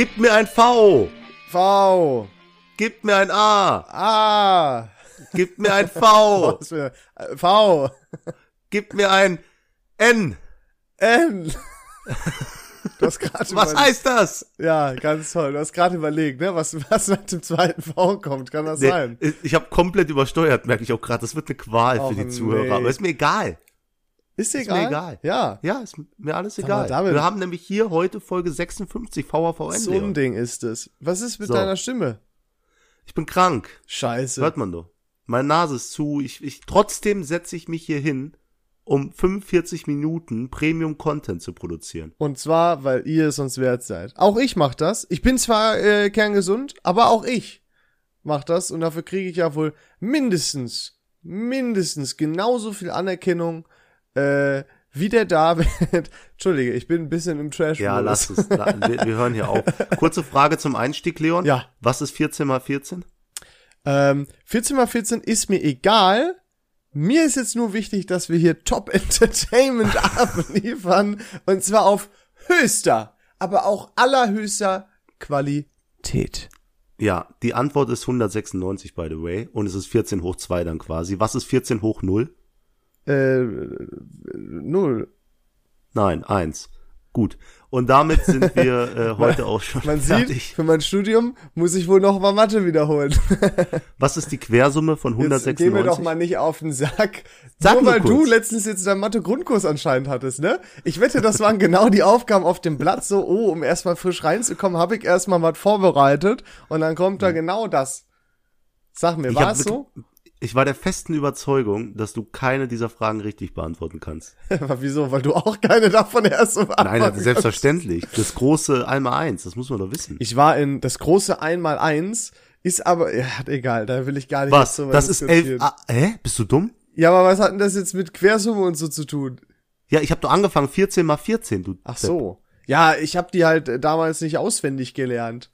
Gib mir ein V. V. Gib mir ein A. A. Gib mir ein V. V. Gib mir ein N. N. Du hast gerade Was heißt das? Ja, ganz toll. Du hast gerade überlegt, ne? Was, was nach dem zweiten V kommt. Kann das sein? Nee, ich habe komplett übersteuert, merke ich auch gerade. Das wird eine Qual Och, für die nee. Zuhörer. Aber ist mir egal. Ist Ist mir egal? egal. Ja. Ja, ist mir alles egal. Wir haben nämlich hier heute Folge 56 VHVN. So ein. Ding ist es. Was ist mit So. deiner Stimme? Ich bin krank. Scheiße. Hört man doch. Meine Nase ist zu. Ich, ich, trotzdem setze ich mich hier hin, um 45 Minuten Premium-Content zu produzieren. Und zwar, weil ihr es uns wert seid. Auch ich mach das. Ich bin zwar äh, kerngesund, aber auch ich mach das und dafür kriege ich ja wohl mindestens, mindestens genauso viel Anerkennung äh, wie der David. Entschuldige, ich bin ein bisschen im trash Ja, lass es. Wir, wir hören hier auf. Kurze Frage zum Einstieg, Leon. Ja. Was ist 14 mal 14? Ähm, 14 mal 14 ist mir egal. Mir ist jetzt nur wichtig, dass wir hier Top Entertainment abliefern. Und zwar auf höchster, aber auch allerhöchster Qualität. Ja, die Antwort ist 196, by the way. Und es ist 14 hoch 2 dann quasi. Was ist 14 hoch 0? Äh, null. Nein, 1. Gut. Und damit sind wir äh, heute auch schon Man sieht, fertig. für mein Studium muss ich wohl noch mal Mathe wiederholen. Was ist die Quersumme von Jetzt 196? geh mir doch mal nicht auf den Sack. Sag nur weil du kurz. letztens jetzt deinen Mathe-Grundkurs anscheinend hattest, ne? Ich wette, das waren genau die Aufgaben auf dem Blatt, so, oh, um erstmal frisch reinzukommen, habe ich erstmal was vorbereitet und dann kommt da genau das. Sag mir, war es so? Ich war der festen Überzeugung, dass du keine dieser Fragen richtig beantworten kannst. Wieso? Weil du auch keine davon erst so Nein, beantworten das- selbstverständlich. Das große einmal eins, das muss man doch wissen. Ich war in das große Einmal-Eins, ist aber, ja, egal, da will ich gar nicht Was? Das ist elf. Ah, hä? Bist du dumm? Ja, aber was hat denn das jetzt mit Quersumme und so zu tun? Ja, ich habe doch angefangen 14 mal 14, du. Ach Depp. so. Ja, ich habe die halt äh, damals nicht auswendig gelernt.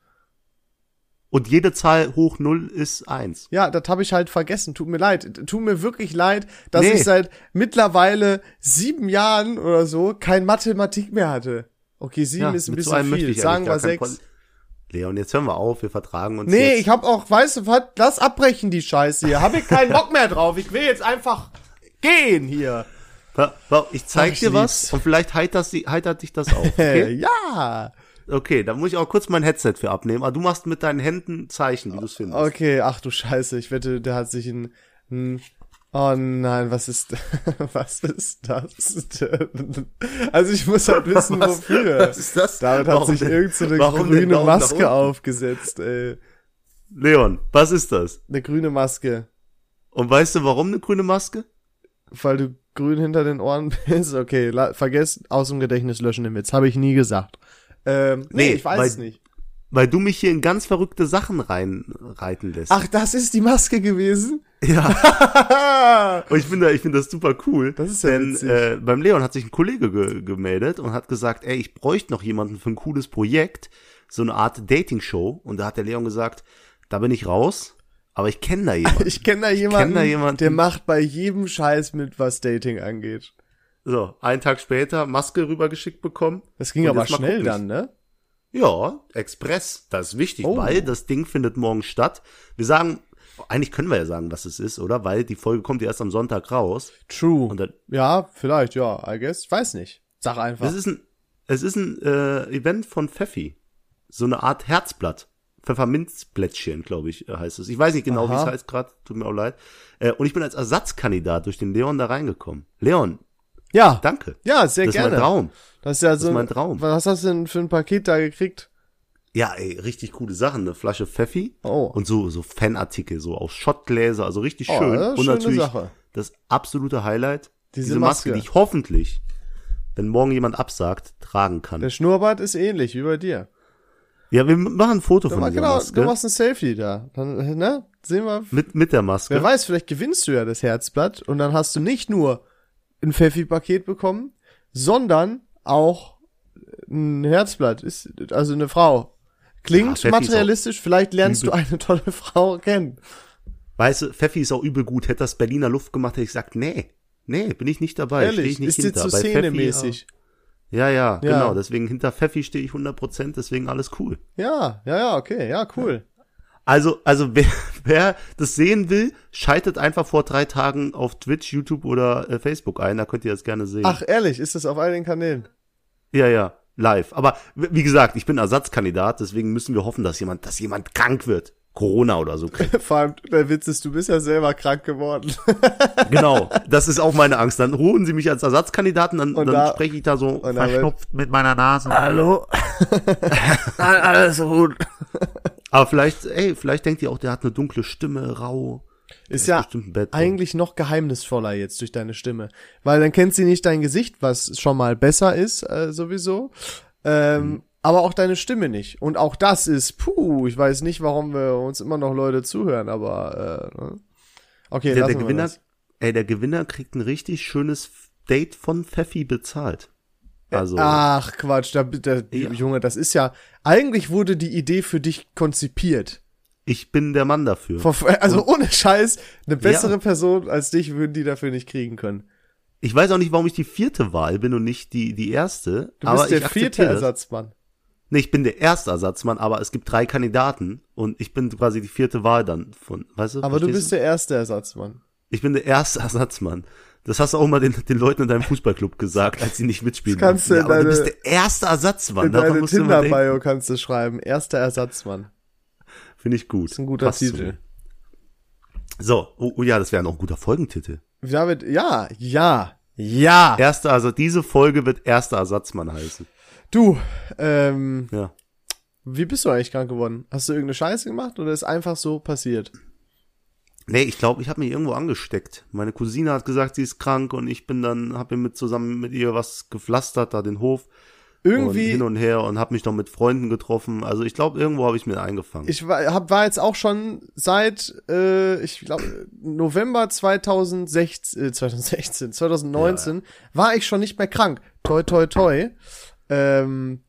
Und jede Zahl hoch null ist eins. Ja, das habe ich halt vergessen. Tut mir leid. Tut mir wirklich leid, dass Nee. ich seit mittlerweile sieben Jahren oder so kein Mathematik mehr hatte. Okay, sieben Ja, ist ein so bisschen viel. ich Sagen wir sechs. Leon, jetzt hören wir auf, wir vertragen uns Nee, jetzt. ich hab auch, weißt du was, lass abbrechen die Scheiße hier. Hab ich keinen Bock mehr drauf. Ich will jetzt einfach gehen hier. Ich zeig Ach, ich dir was lieb's. und vielleicht heitert, heitert dich das auf. Okay? ja. Okay, da muss ich auch kurz mein Headset für abnehmen. Aber du machst mit deinen Händen Zeichen, wie du es findest. Okay, ach du Scheiße, ich wette, der hat sich ein, ein Oh nein, was ist was ist das denn? Also ich muss halt wissen, Was- wofür. was ist das? Damit hat Warum sich denn- irgend so grüne nach Maske aufgesetzt, ey. Leon, was ist das? Eine grüne Maske. Und weißt du, warum eine grüne Maske? Weil du grün hinter den Ohren bist. Okay, vergesst aus dem Gedächtnis löschen den Witz. Habe ich nie gesagt. Ähm, nee, Nee, ich weiß es nicht. Weil du mich hier in ganz verrückte Sachen reinreiten lässt. Ach, das ist die Maske gewesen? Ja. Und ich finde, ich finde das super cool. Das ist ja denn witzig. äh, beim Leon hat sich ein Kollege ge gemeldet und hat gesagt, ey, ich bräuchte noch jemanden für ein cooles Projekt, so eine Art Dating-Show. Und da hat der Leon gesagt, da bin ich raus, aber ich kenne da jemanden. Ich kenne da jemanden, da jemanden. der macht bei jedem Scheiß mit, was Dating angeht. So, einen Tag später Maske rübergeschickt bekommen. Das ging aber schnell dann, ne? Ja, Express, das ist wichtig, Oh. weil das Ding findet morgen statt. Wir sagen, eigentlich können wir ja sagen, was es ist, oder? Weil die Folge kommt ja erst am Sonntag raus. True. Dann, ja, vielleicht, ja, I guess. Ich weiß nicht. Sag einfach. Es ist ein, es ist ein äh, Event von Pfeffi. So eine Art Herzblatt. Pfefferminzplättchen, glaube ich, äh, heißt es. Ich weiß nicht genau, wie es heißt gerade, tut mir auch leid. Äh, und ich bin als Ersatzkandidat durch den Leon da reingekommen. Leon, ja, danke. ja, sehr das gerne. ist mein Traum. Das ist ja so. ist mein Traum. Was hast du denn für ein Paket da gekriegt? Ja, ey, richtig coole Sachen. Eine Flasche Pfeffi Oh. und so, so Fanartikel, so aus Schottgläser, also richtig Oh, schön. das und natürlich Sache. das absolute Highlight, Diese diese, Maske, Maske. die ich hoffentlich, wenn morgen jemand absagt, tragen kann. Der Schnurrbart ist ähnlich wie bei dir. Ja, wir machen ein Foto von Ja, dieser genau, Maske. du machst ein Selfie da. Dann, ne? Sehen wir. Mit, mit der Maske. Wer weiß, vielleicht gewinnst du ja das Herzblatt und dann hast du nicht nur ein Pfeffi-Paket bekommen, sondern auch ein Herzblatt. Ist also eine Frau. Klingt Ja, materialistisch, vielleicht lernst du eine tolle Frau kennen. Weißt du, Pfeffi ist auch übel gut. Hätte das Berliner Luft gemacht, hätte ich gesagt, nee, nee, bin ich nicht dabei. Ehrlich, ich nicht ist dir hinter. zu Bei szenemäßig. ja. Ja, ja, Ja. genau. Deswegen hinter Pfeffi stehe ich 100%, deswegen alles cool. Ja, ja, ja, okay, ja, cool. Also, also wer, wer das sehen will, schaltet einfach vor drei Tagen auf Twitch, YouTube oder äh, Facebook ein, da könnt ihr das gerne sehen. Ach, ehrlich, ist das auf all den Kanälen? Ja, ja, live. Aber wie gesagt, ich bin Ersatzkandidat, deswegen müssen wir hoffen, dass jemand, dass jemand krank wird. Corona oder so. Vor allem, der Witz ist, du bist ja selber krank geworden. genau, das ist auch meine Angst. Dann holen sie mich als Ersatzkandidaten, dann, Und dann da- spreche ich da so verschnupft mit meiner Nase. Hallo? Alles gut. Aber vielleicht, ey, vielleicht denkt ihr auch, der hat eine dunkle Stimme, rau. Ist ja Bett. eigentlich noch geheimnisvoller jetzt durch deine Stimme. Weil dann kennt sie nicht dein Gesicht, was schon mal besser ist, äh, sowieso. Ähm, Mhm. Aber auch deine Stimme nicht. Und auch das ist, puh, ich weiß nicht, warum wir uns immer noch Leute zuhören, aber äh, ne? okay, der, der Gewinner, das. ey, der Gewinner kriegt ein richtig schönes Date von Pfeffi bezahlt. Also, Ach Quatsch, da, da, Ja. Junge, das ist ja, eigentlich wurde die Idee für dich konzipiert. ich bin der Mann dafür. Also ohne Scheiß, eine bessere Ja. Person als dich würden die dafür nicht kriegen können. Ich weiß auch nicht, warum ich die vierte Wahl bin und nicht die, die erste. Du aber bist der vierte. Ersatzmann. Nee, ich bin der erste Ersatzmann, aber es gibt drei Kandidaten und ich bin quasi die vierte Wahl dann von, weißt du? Aber du bist der erste Ersatzmann. Ich bin der erste Ersatzmann. Das hast du auch mal den, den Leuten in deinem Fußballclub gesagt, als sie nicht mitspielen. Das kannst du ja, aber du deine- bist der erste Ersatzmann. In deine. Tinder-Bio kannst du schreiben, erster Ersatzmann. Finde ich gut. ist ein guter Passt zu Titel. mir. So, oh, oh ja, das wäre noch ein guter Folgentitel. David, ja, ja, ja. Erster, also diese Folge wird erster Ersatzmann heißen. Du, ähm, Ja. wie bist du eigentlich krank geworden? Hast du irgendeine Scheiße gemacht oder ist einfach so passiert? Nee, ich glaube, ich habe mich irgendwo angesteckt. Meine Cousine hat gesagt, sie ist krank und ich bin dann, habe mit zusammen mit ihr was gepflastert, da den Hof und Irgendwie, hin und her und habe mich noch mit Freunden getroffen. Also ich glaube, irgendwo habe ich mir eingefangen. ich war, hab, war jetzt auch schon seit, äh, ich glaube, November 2016, äh, 2016, 2019, war ich schon nicht mehr krank. Toi, toi, toi. Ähm,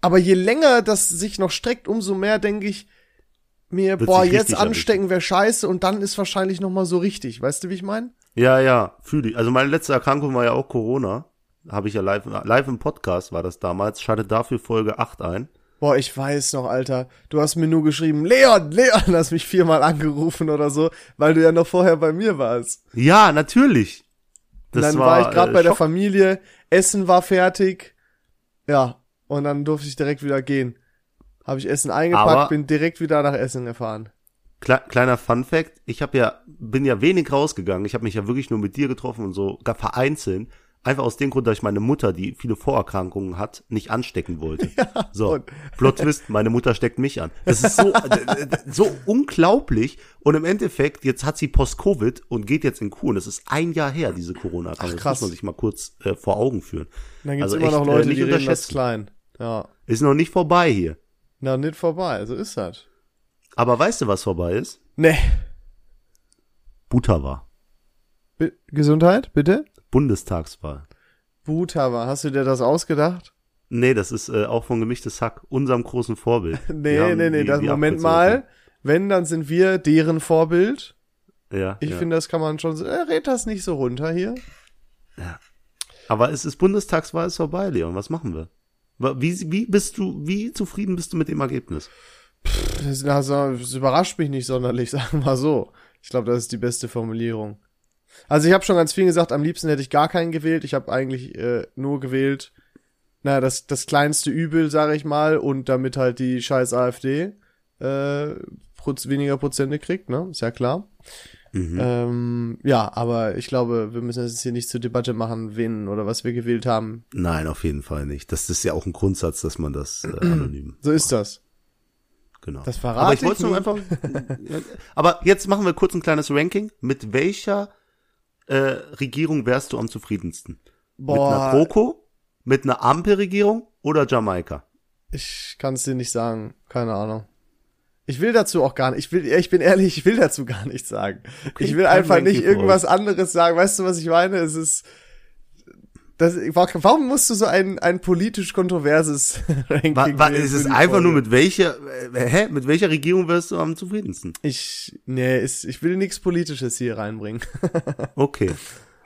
aber je länger das sich noch streckt, umso mehr denke ich mir, Wird boah, jetzt anstecken wäre scheiße und dann ist wahrscheinlich noch mal so richtig. Weißt du, wie ich meine? ja, ja, fühle ich. Also meine letzte Erkrankung war ja auch Corona. Habe ich ja live, live im Podcast war das damals. Schaltet dafür Folge 8 ein. Boah, ich weiß noch, Alter. Du hast mir nur geschrieben, Leon, Leon, hast mich viermal angerufen oder so, weil du ja noch vorher bei mir warst. Ja, natürlich. Und dann war, ich gerade äh, bei der. Familie, Essen war fertig. Ja, und dann durfte ich direkt wieder gehen. Habe ich Essen eingepackt, Aber- bin direkt wieder nach Essen gefahren. Kle kleiner Fun Fact, ich habe ja bin ja wenig rausgegangen. Ich habe mich ja wirklich nur mit dir getroffen und so gar vereinzelt. Einfach aus dem Grund, dass ich meine Mutter, die viele Vorerkrankungen hat, nicht anstecken wollte. so, und- Plot Twist, meine Mutter steckt mich an. Das ist so äh, äh, so unglaublich und im Endeffekt jetzt hat sie Post-Covid und geht jetzt in Kur und das ist ein Jahr her diese Corona-Erkrankung. Das muss man sich mal kurz äh, vor Augen führen. Und dann gibt's Also immer noch echt, äh, Leute, nicht die reden das klein. Ja. Ist noch nicht vorbei hier. Na, nicht vorbei, so ist das. Aber weißt du, was vorbei ist? Nee. Butava. Bi Gesundheit, bitte? Bundestagswahl. Butava, hast du dir das ausgedacht? Nee, das ist äh, auch von gemischtes Hack, unserem großen Vorbild. Nee, haben nee, nee, die- das, die Moment mal. Wenn, dann sind wir deren Vorbild. Ja, Ich ja. finde, das kann man schon, so- äh, red das nicht so runter hier. Aber es ist Bundestagswahl ist vorbei, Leon. Was machen wir? Wie, wie bist du, wie zufrieden bist du mit dem Ergebnis? Das, also, das überrascht mich nicht sonderlich, sagen wir so. Ich glaube, das ist die beste Formulierung. Also ich habe schon ganz viel gesagt, am liebsten hätte ich gar keinen gewählt. Ich habe eigentlich äh, nur gewählt, naja, das, das kleinste Übel, sage ich mal, und damit halt die scheiß AfD äh, weniger Prozente kriegt, ne? Ist ja klar. Mhm. Ähm, ja, aber ich glaube, wir müssen es hier nicht zur Debatte machen, wen oder was wir gewählt haben. Nein, auf jeden Fall nicht. Das ist ja auch ein Grundsatz, dass man das äh, anonym. So ist das. Genau. Das verrate aber ich ich nur einfach. aber jetzt machen wir kurz ein kleines Ranking. Mit welcher äh, Regierung wärst du am zufriedensten? Mit einer Boah, GroKo? Mit einer Ampelregierung oder Jamaika? Ich kann es dir nicht sagen. Keine Ahnung. Ich will dazu auch gar nicht. Ich will, ich bin ehrlich, ich will dazu gar nichts sagen. ich will einfach nicht irgendwas anderes sagen. Weißt du, was ich meine? Es ist. Das, warum musst du so ein, ein politisch kontroverses Ranking Wa, wa, wählen ist es einfach nur Folge? mit welcher, äh, hä? Mit welcher Regierung wärst du am zufriedensten? Ich, nee, ist, ich will nichts Politisches hier reinbringen. Okay.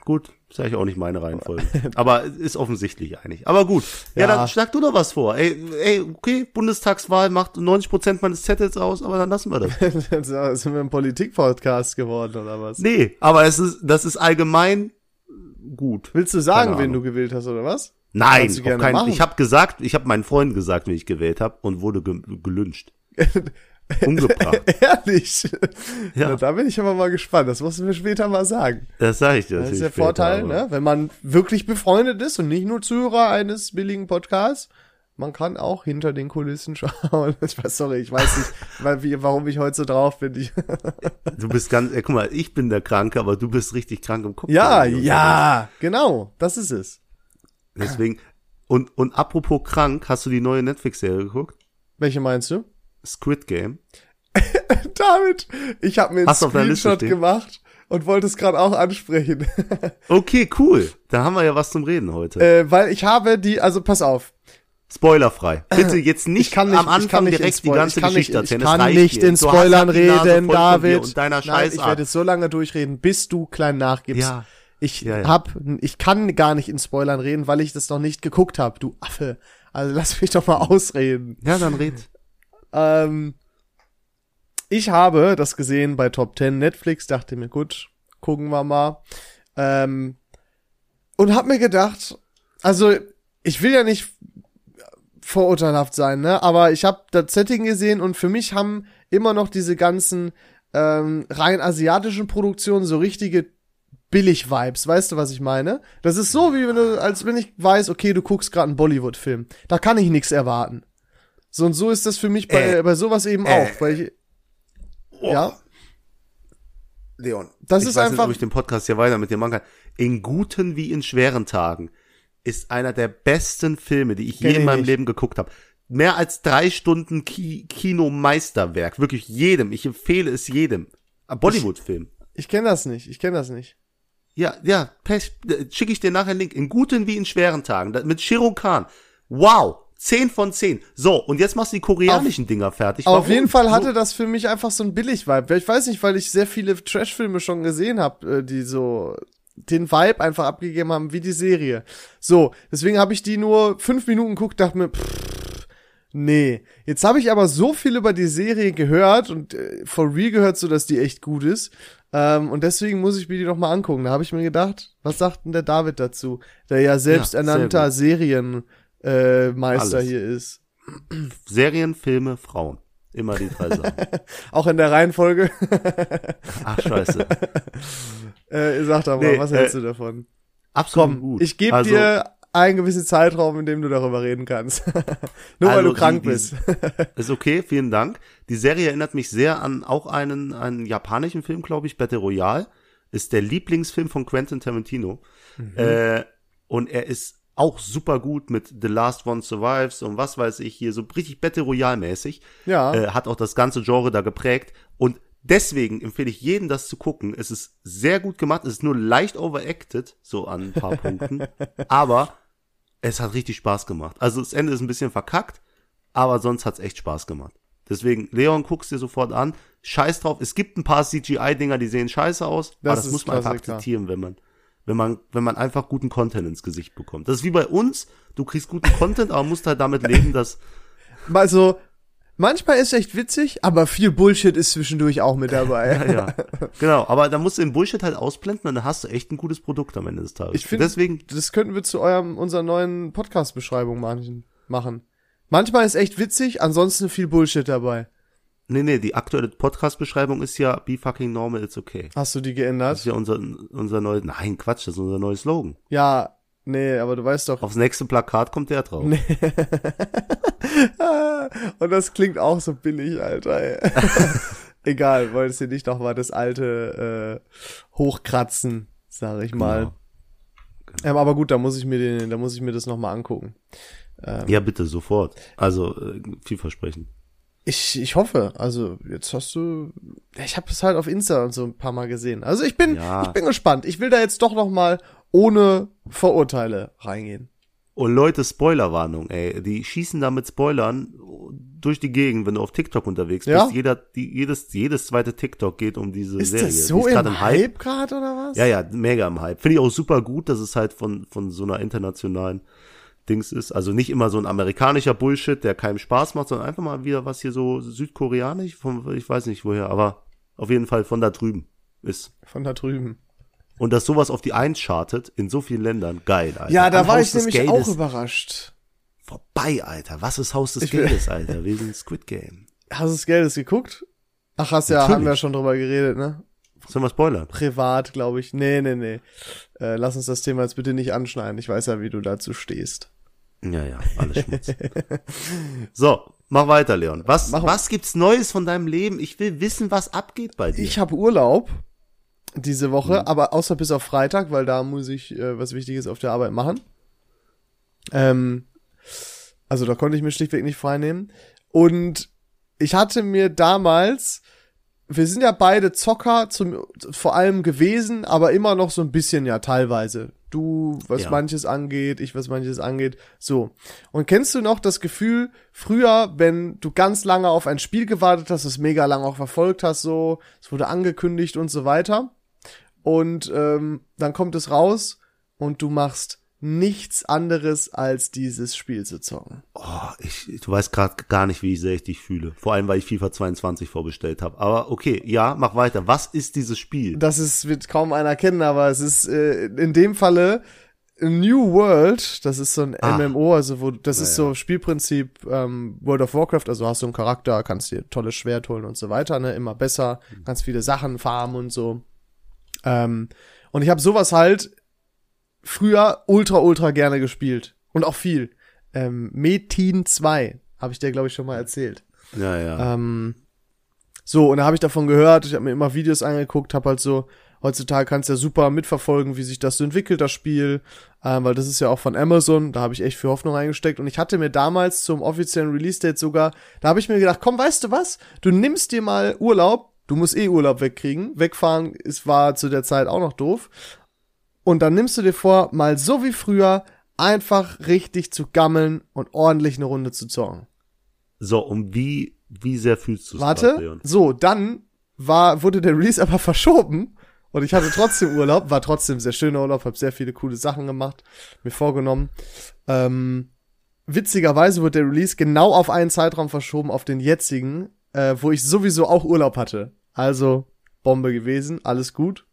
Gut, ist eigentlich auch nicht meine Reihenfolge. Aber ist offensichtlich eigentlich. Aber gut. Ja, Ja. dann schlag du doch was vor. Ey, ey, okay, Bundestagswahl macht 90 Prozent meines Zettels aus, aber dann lassen wir das. Sind wir ein Politik-Podcast geworden, oder was? Nee, aber es ist, das ist allgemein gut. Willst du sagen, wen du gewählt hast, oder was? Nein, auf gerne keinen, machen. ich habe gesagt, ich habe meinen Freunden gesagt, wie ich gewählt habe und wurde ge gelünscht. Umgebracht. Ehrlich? Ja. Na, da bin ich aber mal gespannt. Das musst du mir später mal sagen. Das sage ich dir. Das ist der Vorteil, später, ne? Wenn man wirklich befreundet ist und nicht nur Zuhörer eines billigen Podcasts. Man kann auch hinter den Kulissen schauen. Ich weiß, sorry, ich weiß nicht, weil, wie, warum ich heute so drauf bin. Ich, Du bist ganz, ey, guck mal, ich bin der Kranke, aber du bist richtig krank im Kopf. ja, ja, genau. Das ist es. Deswegen, und, und apropos krank, hast du die neue Netflix-Serie geguckt? Welche meinst du? Squid Game. David, ich habe mir einen Hast Screenshot gemacht und wollte es gerade auch ansprechen. Okay, cool. Da haben wir ja was zum Reden heute. äh, weil ich habe die, also pass auf. Spoilerfrei. Bitte jetzt nicht, Ich kann nicht, am Anfang nicht direkt die ganze ich Geschichte nicht, erzählen. Ich kann nicht in Spoilern reden, David. Nein, ich werde jetzt so lange durchreden, bis du klein nachgibst. Ja. Ich Ja, ja. hab, ich kann gar nicht in Spoilern reden, weil ich das noch nicht geguckt habe, du Affe. Also lass mich doch mal ausreden. Ja, dann red. Ähm, ich habe das gesehen bei Top 10 Netflix, dachte mir, gut, gucken wir mal. Ähm, und hab mir gedacht, also ich will ja nicht vorurteilhaft sein, ne? Aber ich habe das Setting gesehen und für mich haben immer noch diese ganzen ähm, rein asiatischen Produktionen so richtige Billig-Vibes, weißt du, was ich meine? Das ist so, wie wenn du, als wenn ich weiß, okay, du guckst gerade einen Bollywood-Film. Da kann ich nichts erwarten. So und so ist das für mich bei, Äh, bei sowas eben äh, auch, weil ich, ja, Leon. Das ich ist weiß einfach- Nicht, ob ich den Podcast hier weiter mit dir machen kann. In guten wie in schweren Tagen ist einer der besten Filme, die ich je in ich meinem nicht. Leben geguckt habe. Mehr als drei Stunden Ki Kinomeisterwerk. Wirklich jedem. Ich empfehle es jedem. Ein Bollywood-Film. ich kenne das nicht, ich kenne das nicht. Ja, ja, schicke ich dir nachher einen Link. In guten wie in schweren Tagen. Mit Shiro Khan. Wow. 10 von 10. So, und jetzt machst du die koreanischen Dinger fertig. Auf Warum? jeden Fall hatte das für mich einfach so ein Billig-Vibe. Ich weiß nicht, weil ich sehr viele Trash-Filme schon gesehen habe, die so den Vibe einfach abgegeben haben wie die Serie. So, deswegen habe ich die nur fünf Minuten geguckt, dachte mir, pff, nee. Jetzt habe ich aber so viel über die Serie gehört und äh, for real gehört, so dass die echt gut ist. Ähm, und deswegen muss ich mir die noch mal angucken. Da habe ich mir gedacht, was sagt denn der David dazu, der ja selbsternannter sehr Serienmeister äh, Meister Alles. hier ist. Serien, Filme, Frauen. Immer die drei Sachen. Auch in der Reihenfolge. Ach, scheiße. Äh, sag doch mal, Nee, was äh, hältst du davon? Absolut Komm, gut. ich gebe Also, dir einen gewissen Zeitraum, in dem du darüber reden kannst. Nur weil Also du krank die- bist. Ist okay, vielen Dank. Die Serie erinnert mich sehr an auch einen, einen japanischen Film, glaube ich, Battle Royale. Ist der Lieblingsfilm von Quentin Tarantino. Mhm. Äh, und er ist auch super gut mit The Last One Survives und was weiß ich hier, so richtig Battle Royale mäßig. Ja. Äh, hat auch das ganze Genre da geprägt. Und deswegen empfehle ich jedem, das zu gucken. Es ist sehr gut gemacht. Es ist nur leicht overacted, so an ein paar Punkten. Aber es hat richtig Spaß gemacht. Also das Ende ist ein bisschen verkackt, aber sonst hat's echt Spaß gemacht. Deswegen, Leon, guck's dir sofort an. Scheiß drauf. Es gibt ein paar CGI-Dinger, die sehen scheiße aus, Das aber das muss man einfach akzeptieren, wenn man, wenn man, wenn man einfach guten Content ins Gesicht bekommt. Das ist wie bei uns. Du kriegst guten Content, aber musst halt damit leben, dass Also, manchmal ist echt witzig, aber viel Bullshit ist zwischendurch auch mit dabei. Ja, ja. Genau, aber da musst du den Bullshit halt ausblenden und dann hast du echt ein gutes Produkt am Ende des Tages. Ich finde, Deswegen, das könnten wir zu eurem, unserer neuen Podcast-Beschreibung machen- machen. Manchmal ist echt witzig, ansonsten viel Bullshit dabei. Nee, nee, die aktuelle Podcast-Beschreibung ist ja be fucking normal, it's okay. Hast du die Das ist geändert? ja unser, unser neues, nein, Quatsch, das ist unser neues Slogan. Ja, nee, aber du weißt doch. Aufs nächste Plakat kommt der drauf. Und das klingt auch so billig, Alter. Ey. Egal, wolltest du nicht noch mal das alte äh, hochkratzen, sag ich mal. Genau. Ähm, aber gut, da muss ich mir den, da muss ich mir das noch mal angucken. Ja, bitte, sofort. Also, äh, vielversprechend. Ich, ich hoffe, also jetzt hast du, ich habe es halt auf Insta und so ein paar Mal gesehen. Also ich bin, Ja. ich bin gespannt. Ich will da jetzt doch noch mal ohne Vorurteile reingehen. Und Leute, Spoilerwarnung, ey. Die schießen da mit Spoilern durch die Gegend, wenn du auf TikTok unterwegs Ja? bist. Jeder, die, jedes, jedes zweite TikTok geht um diese Ist Serie. das Die so ist grad im Hype gerade oder was? Ja, ja, mega im Hype. Finde ich auch super gut, dass es halt von, von so einer internationalen Dings ist. Also nicht immer so ein amerikanischer Bullshit, der keinem Spaß macht, sondern einfach mal wieder was hier so südkoreanisch, von, ich weiß nicht woher, aber auf jeden Fall von da drüben ist. Von da drüben. Und dass sowas auf die Eins chartet in so vielen Ländern, geil, Alter. Ja, da An war Haus ich nämlich auch Geldes überrascht. vorbei, Alter. Was ist Haus des Ich Geldes, Alter? Wir sind Squid Game. Hast du das Geldes geguckt? Ach, hast ja, Natürlich. haben wir schon drüber geredet, ne? Sollen wir spoilern? Privat, glaube ich. Nee, nee, nee. Äh, lass uns das Thema jetzt bitte nicht anschneiden. Ich weiß ja, wie du dazu stehst. Ja, ja, alles Schmutz. so, mach weiter, Leon. Was, Mach- was gibt's Neues von deinem Leben? Ich will wissen, was abgeht bei dir. Ich habe Urlaub diese Woche, Mhm. aber außer bis auf Freitag, weil da muss ich äh, was Wichtiges auf der Arbeit machen. Ähm, also da konnte ich mir schlichtweg nicht freinehmen. Und ich hatte mir damals, wir sind ja beide Zocker zum, vor allem gewesen, aber immer noch so ein bisschen ja teilweise. Du, was Ja. manches angeht, ich, was manches angeht. So. Und kennst du noch das Gefühl, früher, wenn du ganz lange auf ein Spiel gewartet hast, es mega lang auch verfolgt hast, so, es wurde angekündigt und so weiter. Und ähm, dann kommt es raus und du machst nichts anderes, als dieses Spiel zu zocken. Oh, ich, du weißt gerade gar nicht, wie sehr ich dich fühle. Vor allem, weil ich FIFA 22 vorbestellt habe. Aber okay, ja, mach weiter. Was ist dieses Spiel? Das ist, wird kaum einer kennen, aber es ist äh, in dem Falle New World, das ist so ein Ah. MMO, also wo das ist Ja, so Spielprinzip ähm, World of Warcraft, also hast du einen Charakter, kannst dir tolles Schwert holen und so weiter, ne, immer besser, ganz viele Sachen farmen und so. Ähm, und ich habe sowas halt früher ultra ultra gerne gespielt und auch viel. Ähm, Metin 2 habe ich dir glaube ich schon mal erzählt. Ja, ja. Ähm, so, und da habe ich davon gehört, ich habe mir immer Videos angeguckt, habe halt so, heutzutage kannst du ja super mitverfolgen, wie sich das so entwickelt, das Spiel, ähm, weil das ist ja auch von Amazon, da habe ich echt für Hoffnung reingesteckt und ich hatte mir damals zum offiziellen Release-Date sogar, da habe ich mir gedacht, komm, weißt du was, du nimmst dir mal Urlaub, du musst eh Urlaub wegkriegen, wegfahren ist, war zu der Zeit auch noch doof und dann nimmst du dir vor, mal so wie früher, einfach richtig zu gammeln und ordentlich eine Runde zu zocken. so, und wie, wie sehr fühlst du es Warte, Leon? so, dann war, wurde der Release aber verschoben und ich hatte trotzdem Urlaub, war trotzdem sehr schöner Urlaub, habe sehr viele coole Sachen gemacht, mir vorgenommen. Ähm, witzigerweise wurde der Release genau auf einen Zeitraum verschoben, auf den jetzigen, äh, wo ich sowieso auch Urlaub hatte. Also Bombe gewesen, alles gut.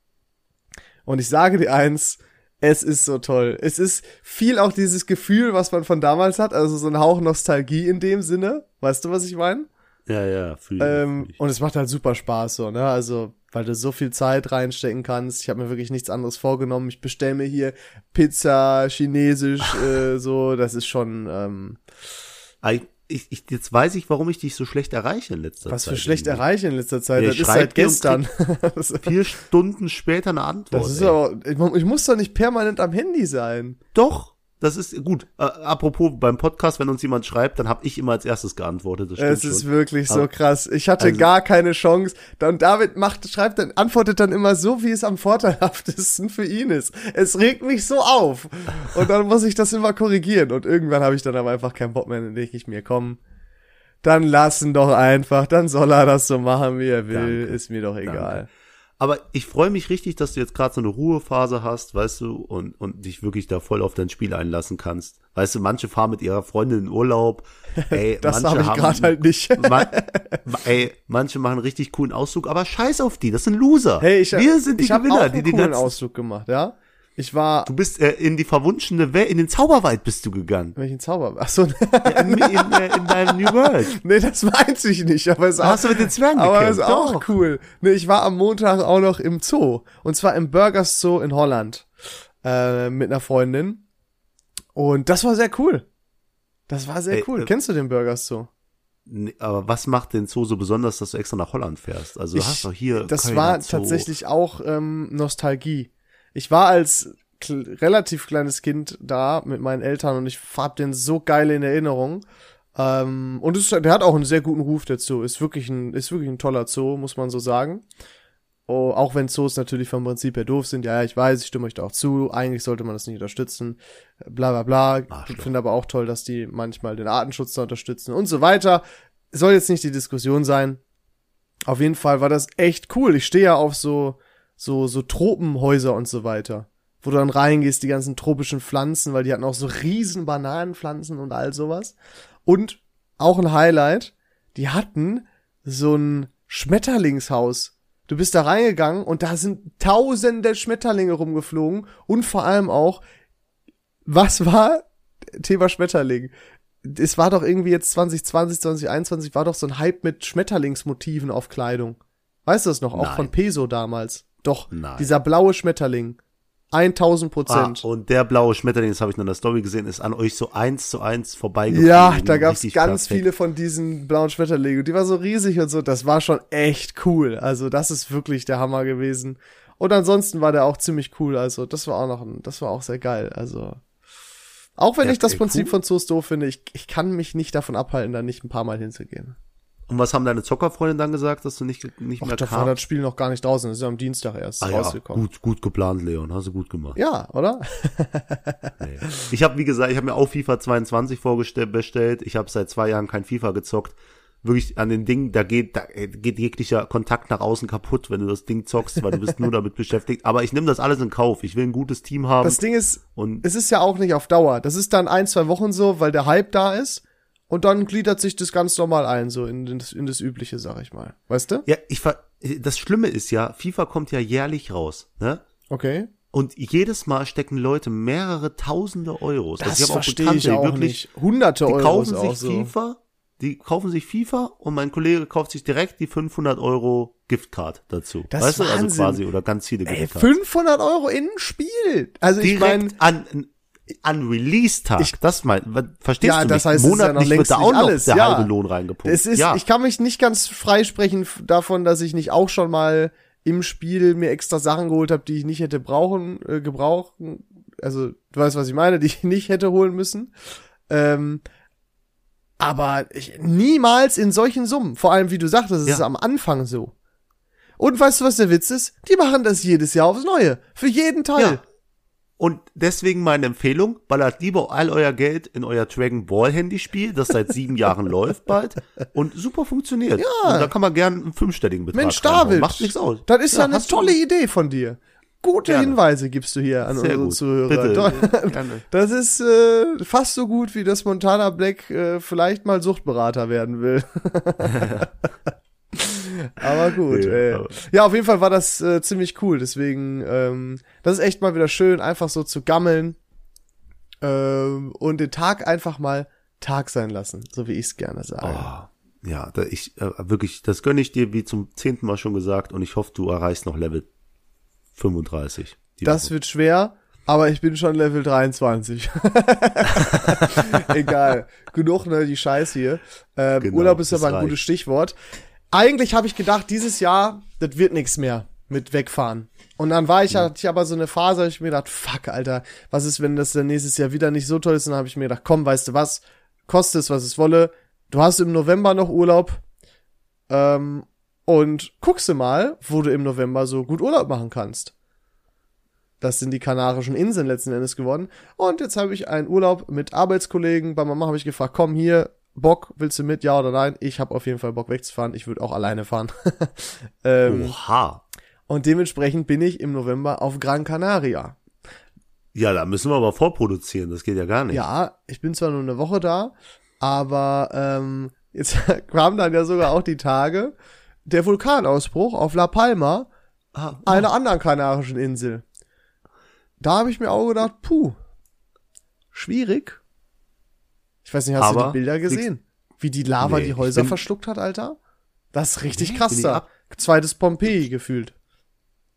Und ich sage dir eins, es ist so toll. Es ist viel auch dieses Gefühl, was man von damals hat, also so ein Hauch Nostalgie in dem Sinne. Weißt du, was ich meine? Ja, ja, fühl, Ähm, ich. und es macht halt super Spaß so, ne? Also, weil du so viel Zeit reinstecken kannst. Ich habe mir wirklich nichts anderes vorgenommen. Ich bestell mir hier Pizza, Chinesisch, äh, so. Das ist schon ähm, Ich, ich, jetzt weiß ich, warum ich dich so schlecht erreiche in letzter was Zeit. für schlecht irgendwie. erreichen in letzter Zeit. Ja, das ist seit gestern. Vier Stunden später eine Antwort. das ist ey. aber, ich, ich muss doch nicht permanent am Handy sein. Doch, das ist gut. Äh, apropos beim Podcast, wenn uns jemand schreibt, dann habe ich immer als erstes geantwortet. Das Es ist schon. wirklich so Aber- krass. Ich hatte Also- gar keine Chance. Dann David macht, schreibt dann, antwortet dann immer so, wie es am vorteilhaftesten für ihn ist. Es regt mich so auf. Und dann muss ich das immer korrigieren. Und irgendwann habe ich dann aber einfach keinen Bock mehr, dann denke ich mir, komm, dann lassen doch einfach, dann soll er das so machen, wie er will, Danke. ist mir doch egal. Aber ich freue mich richtig, dass du jetzt gerade so eine Ruhephase hast, weißt du, und, und dich wirklich da voll auf dein Spiel einlassen kannst. Weißt du, manche fahren mit ihrer Freundin in Urlaub. Ey, Das manche habe ich gerade halt nicht. Ma ey, manche machen einen richtig coolen Ausflug, aber scheiß auf die, das sind Loser. Hey, ich, Wir sind die ich hab Gewinner, auch einen die den coolen ganzen, Ausflug gemacht, ja. Ich war, Du bist äh, in die verwunschene Welt, in den Zauberwald bist du gegangen. welchen Zauber? Ach so, In, in, äh, in deinem New World. nee, das weiß ich nicht, aber es ist Da auch, hast du mit den Zwergen Aber gekämpft. ist auch Doch. cool. Nee, ich war am Montag auch noch im Zoo. Und zwar im Burgers Zoo in Holland. Äh, mit einer Freundin. Und das war sehr cool. Das war sehr Ey, cool. äh, Kennst du den Burgers Zoo? Nee, aber was macht den Zoo so besonders, dass du extra nach Holland fährst? Also du Ich- hast doch hier Das Kölner war Zoo. tatsächlich auch ähm, Nostalgie. Ich war als relativ kleines Kind da mit meinen Eltern und ich hab den so geil in Erinnerung. Ähm, und ist- der hat auch einen sehr guten Ruf, Zoo. Ist wirklich ein, ist wirklich ein toller Zoo, muss man so sagen. Oh, auch wenn Zoos natürlich vom Prinzip her doof sind. Ja, ja, ich weiß, ich stimme euch da auch zu. Eigentlich sollte man das nicht unterstützen. Bla bla bla. Ich finde aber auch toll, dass die manchmal den Artenschutz da unterstützen und so weiter. soll jetzt nicht die Diskussion sein. Auf jeden Fall war das echt cool. Ich stehe ja auf so, so, so Tropenhäuser und so weiter. Wo du dann reingehst, die ganzen tropischen Pflanzen, weil die hatten auch so riesen Bananenpflanzen und all sowas. Und auch ein Highlight, die hatten so ein Schmetterlingshaus. Du bist da reingegangen und da sind tausende Schmetterlinge rumgeflogen und vor allem auch, was war Thema Schmetterling? Es war doch irgendwie jetzt 2020, 2021 war doch so ein Hype mit Schmetterlingsmotiven auf Kleidung. Weißt du das noch? Auch Nein. von Peso damals. Doch, Nein. dieser blaue Schmetterling. 1000 Ah, Prozent. und der blaue Schmetterling, das habe ich noch in der Story gesehen, ist an euch so eins zu eins vorbeigeflogen. Ja, da gab's Richtig ganz perfekt. viele von diesen blauen Schmetterlingen. Die war so riesig und so. Das war schon echt cool. Also das ist wirklich der Hammer gewesen. Und ansonsten war der auch ziemlich cool. Also das war auch noch, ein, das war auch sehr geil. Also auch wenn Ja, ich das Prinzip cool. von Zoos doof finde, ich, ich kann mich nicht davon abhalten, da nicht ein paar Mal hinzugehen. Und was haben deine Zockerfreunde dann gesagt, dass du nicht, nicht Ach, mehr da war kamst? das Spiel noch gar nicht draußen. Das ist ja am Dienstag erst Ah ja, rausgekommen. gut, gut geplant, Leon. Hast du gut gemacht. Ja, oder? Nee. Ich habe, wie gesagt, ich habe mir auch FIFA 22 vorgestellt, bestellt. Ich habe seit zwei Jahren kein FIFA gezockt. Wirklich an den Dingen, da geht, da geht jeglicher Kontakt nach außen kaputt, wenn du das Ding zockst, weil du bist nur damit beschäftigt. Aber ich nehme das alles in Kauf. Ich will ein gutes Team haben. Das Ding ist, und es ist ja auch nicht auf Dauer. Das ist dann ein, zwei Wochen so, weil der Hype da ist. Und dann gliedert sich das ganz normal ein, so in das, in das Übliche, sag ich mal. Weißt du? ja, ich ver das Schlimme ist ja, FIFA kommt ja jährlich raus, ne? Okay. Und jedes Mal stecken Leute mehrere tausende Euros. Das Also ich verstehe Bekannte, ich auch wirklich, nicht. Hunderte Die Euro kaufen sich so. FIFA, die kaufen sich FIFA und mein Kollege kauft sich direkt die 500 Euro Giftcard dazu. Das weißt ist du, also Wahnsinn. quasi oder ganz viele Ey, Giftcards. 500 Euro in ein Spiel. Also ich meine, direkt an an Release-Tag. Das mein, verstehst Ja, du das mich? heißt, ja noch Monatlich längst wird da auch noch alles, der ja. halbe Lohn reingepumpt. es ist, ja. ich kann mich nicht ganz freisprechen davon, dass ich nicht auch schon mal im Spiel mir extra Sachen geholt habe, die ich nicht hätte brauchen, äh, gebrauchen. Also, du weißt, was ich meine, die ich nicht hätte holen müssen. Ähm, aber ich, niemals in solchen Summen. Vor allem, wie du sagtest, es Ja. ist am Anfang so. Und weißt du, was der Witz ist? Die machen das jedes Jahr aufs Neue. Für jeden Teil. Ja. Und deswegen meine Empfehlung, ballert lieber all euer Geld in euer Dragon Ball Handyspiel, das seit sieben Jahren läuft bald und super funktioniert. Ja. Und da kann man gern einen fünfstelligen Betrag Mensch. David. Macht nichts aus. Das ist ja, eine hast du- tolle Idee von dir. Gute Gerne. Hinweise gibst du hier an Sehr unsere gut. Zuhörer. Bitte. Das ist äh, fast so gut, wie das Montana Black äh, vielleicht mal Suchtberater werden will. aber gut. Ja, äh. aber- Ja, auf jeden Fall war das äh, ziemlich cool. Deswegen, ähm, das ist echt mal wieder schön, einfach so zu gammeln ähm, und den Tag einfach mal Tag sein lassen, so wie ich es gerne sage. Oh, ja, da ich äh, wirklich, das gönne ich dir wie zum zehnten Mal schon gesagt und ich hoffe, du erreichst noch Level 35. die Das Woche. wird schwer, aber ich bin schon Level 23. Egal. Genug, ne, die Scheiße hier. Ähm, Genau, Urlaub ist aber ein reicht. gutes Stichwort. Eigentlich habe ich gedacht, dieses Jahr, das wird nix mehr mit wegfahren. Und dann war ich, hatte ich aber so eine Phase, ich mir gedacht, fuck, Alter, was ist, wenn das dann nächstes Jahr wieder nicht so toll ist? Und dann habe ich mir gedacht, komm, weißt du was, koste es, was es wolle. Du hast im November noch Urlaub. Ähm, und guckst du mal, wo du im November so gut Urlaub machen kannst. Das sind die Kanarischen Inseln letzten Endes geworden. Und jetzt habe ich einen Urlaub mit Arbeitskollegen. Bei Mama habe ich gefragt, komm hier, Bock, willst du mit, ja oder nein? Ich habe auf jeden Fall Bock wegzufahren. Ich würde auch alleine fahren. ähm, Oha. Und dementsprechend bin ich im November auf Gran Canaria. Ja, da müssen wir aber vorproduzieren, das geht ja gar nicht. Ja, ich bin zwar nur eine Woche da, aber ähm, jetzt kamen dann ja sogar auch die Tage der Vulkanausbruch auf La Palma, Ah, einer anderen kanarischen Insel. Da habe ich mir auch gedacht, puh, schwierig. Ich weiß nicht, hast du Aber die Bilder gesehen? Wie die Lava Nee, die Häuser verschluckt hat, Alter? Das ist richtig Nee, krass da. Zweites Pompeji gefühlt.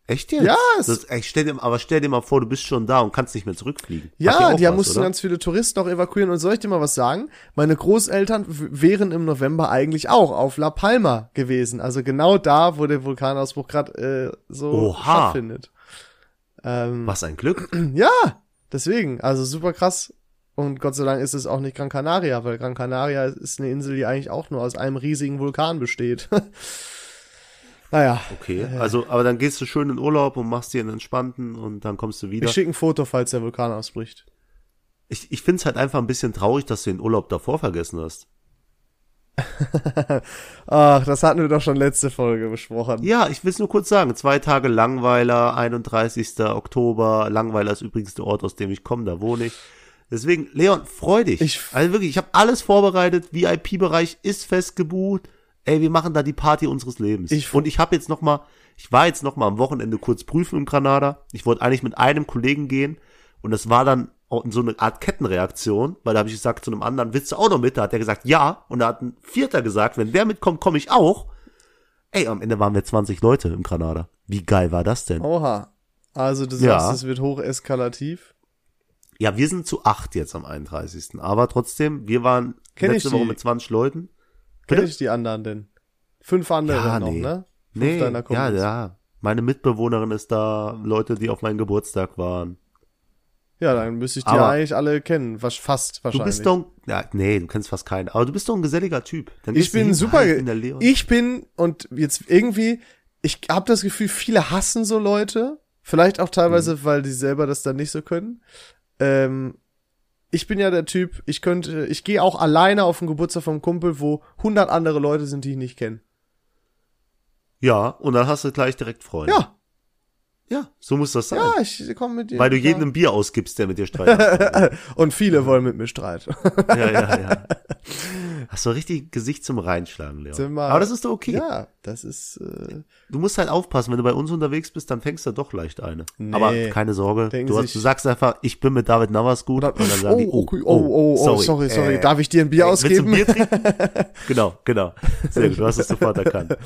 Echt jetzt? Ja, es- Das, ey, stell dir, aber stell dir mal vor, du bist schon da und kannst nicht mehr zurückfliegen. Ja, die was, mussten oder? ganz viele Touristen auch evakuieren. Und soll ich dir mal was sagen? Meine Großeltern wären im November eigentlich auch auf La Palma gewesen. Also genau da, wo der Vulkanausbruch gerade äh, so Oha. stattfindet. Ähm, Was ein Glück. ja, deswegen. Also super krass. Und Gott sei Dank ist es auch nicht Gran Canaria, weil Gran Canaria ist eine Insel, die eigentlich auch nur aus einem riesigen Vulkan besteht. naja, Okay, also, aber dann gehst du schön in Urlaub und machst dir einen entspannten und dann kommst du wieder. ich schicke ein Foto, falls der Vulkan ausbricht. Ich, ich find's halt einfach ein bisschen traurig, dass du den Urlaub davor vergessen hast. Ach, das hatten wir doch schon letzte Folge besprochen. Ja, ich will es nur kurz sagen. Zwei Tage Langweiler, 31. Oktober. Langweiler ist übrigens der Ort, aus dem ich komme, da wohne ich. Deswegen, Leon, freu dich. Ich- also wirklich, ich habe alles vorbereitet. VIP-Bereich ist fest gebucht. Ey, wir machen da die Party unseres Lebens. Ich- Und ich habe jetzt noch mal, ich war jetzt noch mal am Wochenende kurz prüfen in Granada. Ich wollte eigentlich mit einem Kollegen gehen und das war dann so eine Art Kettenreaktion, weil da habe ich gesagt zu einem anderen, willst du auch noch mit? Da hat der gesagt, ja. Und da hat ein Vierter gesagt, wenn der mitkommt, komme ich auch. Ey, am Ende waren wir 20 Leute im Granada. Wie geil war das denn? Oha. Also du Ja. sagst, es wird hocheskalativ. Ja, wir sind zu acht jetzt am 31. Aber trotzdem, wir waren Kenn letzte ich Woche mit 20 Leuten. Kenn Bitte? ich die anderen denn? Fünf andere Ja, noch, nee. ne? Fünf Nee, deiner ja, Kumpels. ja. Meine Mitbewohnerin ist da, Leute, die auf meinen Geburtstag waren. Ja, dann müsste ich die Aber- eigentlich alle kennen. Was, fast Du wahrscheinlich. bist doch, ja, nee, du kennst fast keinen, aber du bist doch ein geselliger Typ. Dann ich du bin super. Ich bin, und jetzt irgendwie, ich habe das Gefühl, viele hassen so Leute. Vielleicht auch teilweise, Mhm. weil die selber das dann nicht so können. Ähm, ich bin ja der Typ, ich könnte, ich gehe auch alleine auf den Geburtstag vom Kumpel, wo 100 andere Leute sind, die ich nicht kenne. ja, und dann hast du gleich direkt Freunde. Ja, Ja, so muss das sein. ja, ich komme mit dir. Weil du jedem ein Bier ausgibst, der mit dir streitet. Und viele wollen mit mir streiten. ja, ja, ja. Hast du richtig Gesicht zum Reinschlagen, Leon. Wir- Aber das ist doch okay. Ja, das ist, äh, Du musst halt aufpassen, wenn du bei uns unterwegs bist, dann fängst du doch leicht eine. Nee. Aber keine Sorge, du, hast, du sagst einfach, ich bin mit David Navas gut. und dann sagen die, oh, okay, oh, oh, oh, sorry, sorry, Äh, darf ich dir ein Bier ey, willst du ausgeben? ein Bier trinken? genau, genau. Sehr gut, du hast es sofort erkannt.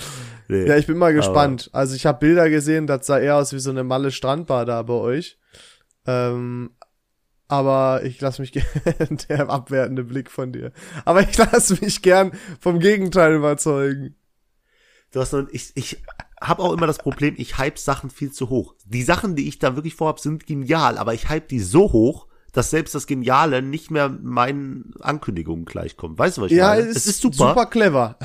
Nee. Ja, ich bin mal gespannt. also ich habe Bilder gesehen, das sah eher aus wie so eine Malle Strandbar da bei euch. Ähm, aber ich lasse mich gern, der abwertende Blick von dir. Aber ich lasse mich gern vom Gegenteil überzeugen. Du hast noch, ich, ich habe auch immer das Problem, ich hype Sachen viel zu hoch. Die Sachen, die ich da wirklich vorhab, sind genial, aber ich hype die so hoch, dass selbst das Geniale nicht mehr meinen Ankündigungen gleichkommt. Weißt du, was ich Ja, meine? es es ist super. super clever.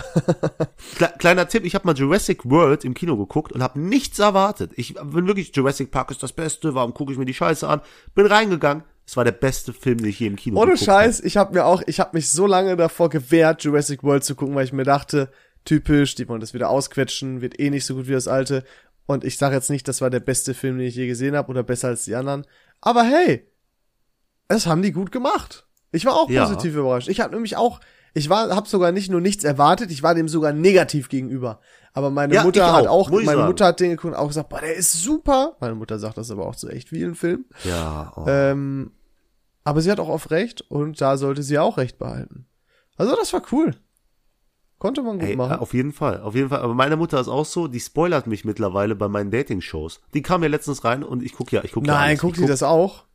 Kle kleiner Tipp, ich habe mal Jurassic World im Kino geguckt und habe nichts erwartet. Ich bin wirklich, Jurassic Park ist das Beste, warum gucke ich mir die Scheiße an? Bin reingegangen, es war der beste Film, den ich je im Kino Ohne Scheiß, ich habe mir auch, ich habe mich so lange davor gewehrt, Jurassic World zu gucken, weil ich mir dachte, typisch, die wollen das wieder ausquetschen, wird eh nicht so gut wie das alte. Und ich sage jetzt nicht, das war der beste Film, den ich je gesehen habe oder besser als die anderen. Aber hey, es haben die gut gemacht. Ich war auch Ja. positiv überrascht. Ich habe nämlich auch, ich war, habe sogar nicht nur nichts erwartet, ich war dem sogar negativ gegenüber. Aber meine Ja, Mutter ich hat auch, auch, meine sagen. Mutter hat den geguckt und auch gesagt, boah, der ist super. Meine Mutter sagt das aber auch zu echt vielen Filmen. Ja, oh. Ähm, aber sie hat auch oft recht und da sollte sie auch recht behalten. Also das war cool. Konnte man gut Ey, machen. auf jeden Fall, auf jeden Fall. Aber meine Mutter ist auch so, die spoilert mich mittlerweile bei meinen Dating-Shows. Die kam ja letztens rein und ich guck ja, ich guck ja Nein, guckt sie das auch?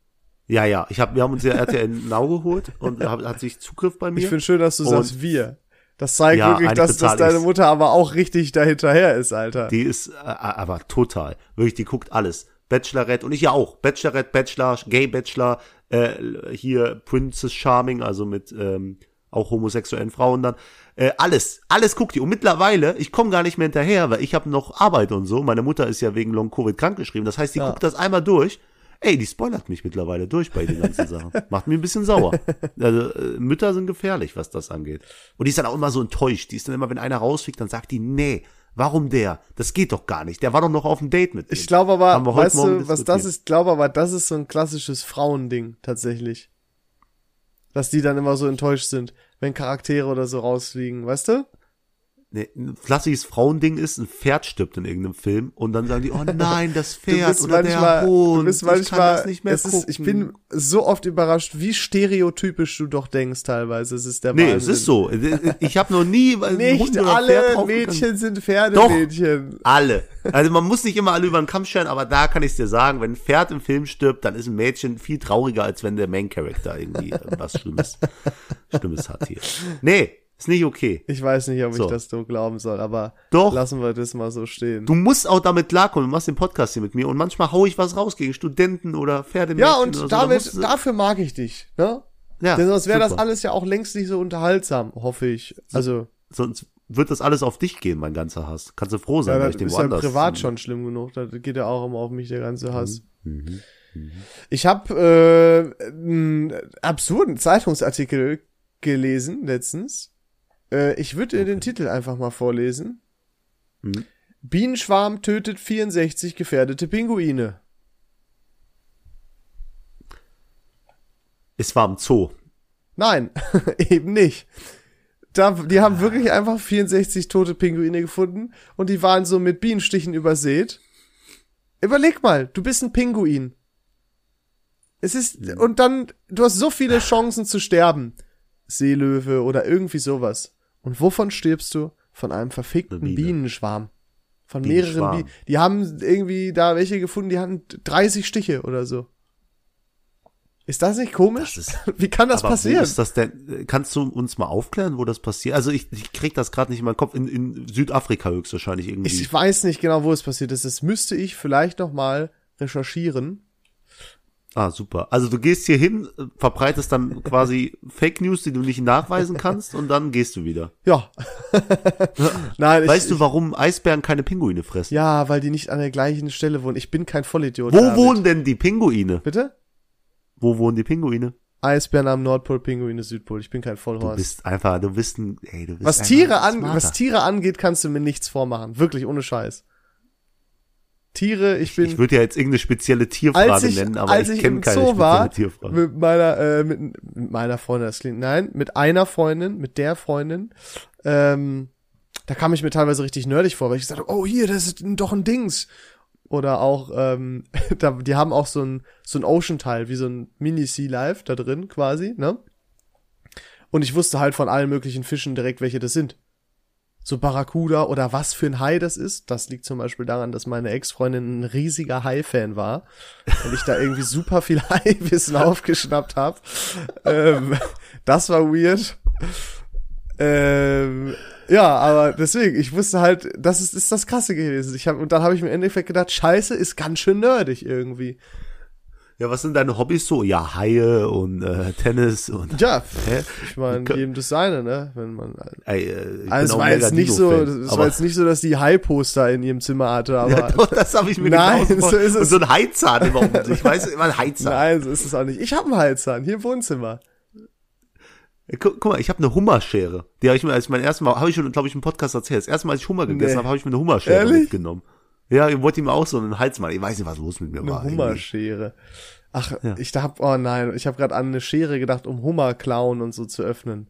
Ja, ja, ich hab, wir haben uns ja RTL Now geholt und hat, hat sich Zugriff bei mir. Ich finde schön, dass du Und- sagst wir. Das zeigt Ja, wirklich, dass, dass deine. Mutter aber auch richtig dahinterher ist, Alter. Die ist äh, aber total. Wirklich, die guckt alles. Bachelorette und ich ja auch. Bachelorette, Bachelor, Gay Bachelor, äh, hier Princess Charming, also mit ähm, auch homosexuellen Frauen dann. Äh, alles, alles guckt die. Und mittlerweile, ich komme gar nicht mehr hinterher, weil ich habe noch Arbeit und so. Meine Mutter ist ja wegen Long Covid krankgeschrieben. Das heißt, die Ja. guckt das einmal durch. Ey, die spoilert mich mittlerweile durch bei den ganzen Sachen. Macht mir ein bisschen sauer. Also, äh, Mütter sind gefährlich, was das angeht. Und die ist dann auch immer so enttäuscht. Die ist dann immer, wenn einer rausfliegt, dann sagt die, nee, warum der? Das geht doch gar nicht. Der war doch noch auf dem Date mit Ich dem. glaube aber, weißt du, was das ist? Ich glaube aber, das ist so ein klassisches Frauending, tatsächlich. Dass die dann immer so enttäuscht sind, wenn Charaktere oder so rausfliegen, weißt du? Nee, ein klassisches Frauending ist, ein Pferd stirbt in irgendeinem Film und dann sagen die, oh nein, das Pferd oder manchmal, der Hund. du bist ich kann manchmal, das nicht mehr gucken. ist, ich bin so oft überrascht, wie stereotypisch du doch denkst teilweise. Es ist der Nee, Wahnsinn. es ist so. Ich habe noch nie Nicht Hund oder Pferd alle draufgegangen. Mädchen sind Pferdemädchen. Alle. Also man muss nicht immer alle über den Kamm scheren, aber da kann ich dir sagen, wenn ein Pferd im Film stirbt, dann ist ein Mädchen viel trauriger, als wenn der Main Character irgendwie äh, was Schlimmes, Schlimmes hat hier. Nee, ist nicht okay. Ich weiß nicht, ob So. ich das so glauben soll, aber Doch. lassen wir das mal so stehen. Du musst auch damit klarkommen, du machst den Podcast hier mit mir und manchmal hau ich was raus gegen Studenten oder Pferdemädchen ja, und so. Da damit, du- dafür mag ich dich, ne? ja, Denn sonst wäre das alles ja auch längst nicht so unterhaltsam, hoffe ich. Also, Sonst wird das alles auf dich gehen, mein ganzer Hass. Kannst du froh sein, ja, weil ich den ist ja woanders. privat schon schlimm genug. Da geht ja auch immer auf mich der ganze Hass. Mhm. Ich habe äh, einen absurden Zeitungsartikel gelesen letztens. Äh, ich würde dir den Titel einfach mal vorlesen. Mhm. Bienenschwarm tötet 64 gefährdete Pinguine. Es war im Zoo. Nein, eben nicht. Da, die haben wirklich einfach 64 tote Pinguine gefunden und die waren so mit Bienenstichen übersät. Überleg mal, du bist ein Pinguin. Es ist, und dann, du hast so viele Chancen zu sterben. Seelöwe oder irgendwie sowas. Und wovon stirbst du? Von einem verfickten Biene. Bienenschwarm. Von mehreren. Bienen. Die haben irgendwie da welche gefunden, die hatten 30 Stiche oder so. Ist das nicht komisch? Das ist- Wie kann das passieren? Ist das denn? Kannst du uns mal aufklären, wo das passiert? Also ich, ich krieg das gerade nicht in meinen Kopf. In, in Südafrika höchstwahrscheinlich irgendwie. Ich weiß nicht genau, wo es passiert ist. Das müsste ich vielleicht noch mal recherchieren. Ah, super. Also du gehst hier hin, verbreitest dann quasi Fake News, die du nicht nachweisen kannst, und dann gehst du wieder. Ja. Nein, ich, weißt du, warum Eisbären keine Pinguine fressen? Ja, weil die nicht an der gleichen Stelle wohnen. Ich bin kein Vollidiot. Wo David. wohnen denn die Pinguine? Bitte? Wo wohnen die Pinguine? Eisbären am Nordpol, Pinguine Südpol. Ich bin kein Du Vollhorst. bist einfach, du bist ein, ey, du bist Was Tiere ein an, Smarter. was Tiere angeht, kannst du mir nichts vormachen. Wirklich, ohne Scheiß. Tiere, ich bin, Ich würde ja jetzt irgendeine spezielle Tierfrage ich, nennen, aber als ich ich kenne keine Zoo spezielle war, Tierfrage. mit meiner, äh, mit, mit meiner Freundin, das klingt, nein, mit einer Freundin, mit der Freundin, ähm, da kam ich mir teilweise richtig nerdig vor, weil ich sagte, oh hier, das ist doch ein Dings. Oder auch, ähm, da, die haben auch so ein, so ein Ocean-Teil, wie so ein Mini-Sea Life da drin quasi, ne? Und ich wusste halt von allen möglichen Fischen direkt, welche das sind. So Barracuda oder was für ein Hai das ist. Das liegt zum Beispiel daran, dass meine Ex-Freundin ein riesiger Hai-Fan war. Und ich da irgendwie super viel Hai-Wissen aufgeschnappt habe. Ähm, das war weird. Ähm, ja, aber deswegen, ich wusste halt, das ist, ist das Krasse gewesen. Ich hab, und dann habe ich mir im Endeffekt gedacht, Scheiße, ist ganz schön nerdig irgendwie. Ja, was sind deine Hobbys so? Ja, Haie und äh, Tennis und Ja, Hä? ich meine, jedem das seine, ne? Wenn man Ey, äh, ich Also es war jetzt nicht so, es war jetzt nicht so, dass die High-Poster in ihrem Zimmer hatte, aber ja, doch, das habe ich mir Nein, so ist es. Und so ein Heizahn immer um. Ich weiß immer ein Heizahn. nein, so ist es auch nicht. Ich habe einen Heizhahn hier im Wohnzimmer. Guck, guck mal, ich habe eine Hummerschere. Die habe ich mir als mein erstes Mal, habe ich schon, glaube ich, im Podcast erzählt. Das erste Mal, als ich Hummer gegessen Nee. habe, habe ich mir eine Hummerschere Ehrlich? mitgenommen. Ja, ich wollte ihm auch so einen Hals machen. Ich weiß nicht, was los mit mir Eine war. irgendwie. Hummerschere. Ach, Ja. ich hab, oh nein, ich habe gerade an eine Schere gedacht, um Hummerklauen und so zu öffnen.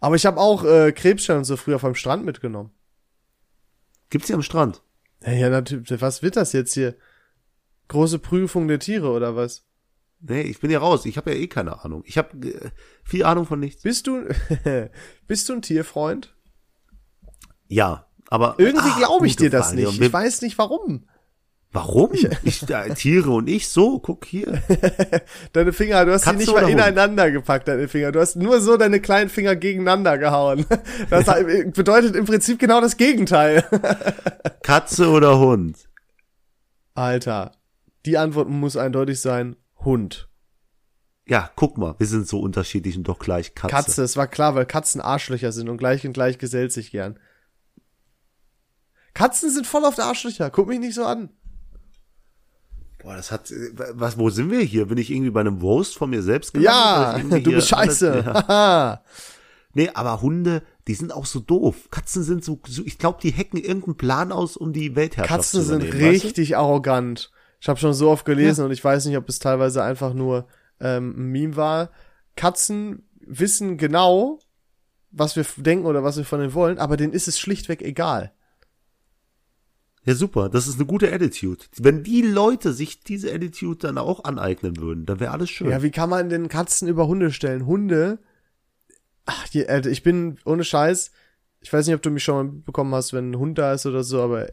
Aber ich habe auch äh, Krebsstein und so früher vom Strand mitgenommen. Gibt's hier am Strand? Ja, ja, natürlich. Was wird das jetzt hier? Große Prüfung der Tiere oder was? Nee, ich bin ja raus. Ich habe ja eh keine Ahnung. Ich habe äh, viel Ahnung von nichts. Bist du, bist du ein Tierfreund? Ja, aber Irgendwie Ah, glaube ich dir das Frage. nicht. Ich weiß nicht warum. Warum? Ich, äh, Tiere und ich so, guck hier. Deine Finger, du hast Katze die nicht mal Hund? ineinander gepackt, deine Finger. Du hast nur so deine kleinen Finger gegeneinander gehauen. Das bedeutet im Prinzip genau das Gegenteil. Katze oder Hund? Alter, die Antwort muss eindeutig sein, Hund. Ja, guck mal, wir sind so unterschiedlich und doch gleich Katze. Katze, es war klar, weil Katzen Arschlöcher sind und gleich und gleich gesellt sich gern. Katzen sind voll auf der Arschlöcher, guck mich nicht so an. Boah, das hat, was, wo sind wir hier? Bin ich irgendwie bei einem Roast von mir selbst Ja, Oder irgendwie du bist hier alles- scheiße. ja. Nee, aber Hunde, die sind auch so doof. Katzen sind so, so ich glaube, die hacken irgendeinen Plan aus, um die Weltherrschaft Katzen zu sind übernehmen. weißt du? richtig arrogant. Ich habe schon so oft gelesen und ich weiß nicht, ob es teilweise einfach nur ähm, ein Meme war. Katzen wissen genau, was wir denken oder was wir von denen wollen, aber denen ist es schlichtweg egal. Ja, super. Das ist eine gute Attitude. Wenn die Leute sich diese Attitude dann auch aneignen würden, dann wäre alles schön. Ja, wie kann man denn Katzen über Hunde stellen? Hunde. Ach, je, Alter, ich bin ohne Scheiß. Ich weiß nicht, ob du mich schon mal mitbekommen hast, wenn ein Hund da ist oder so, aber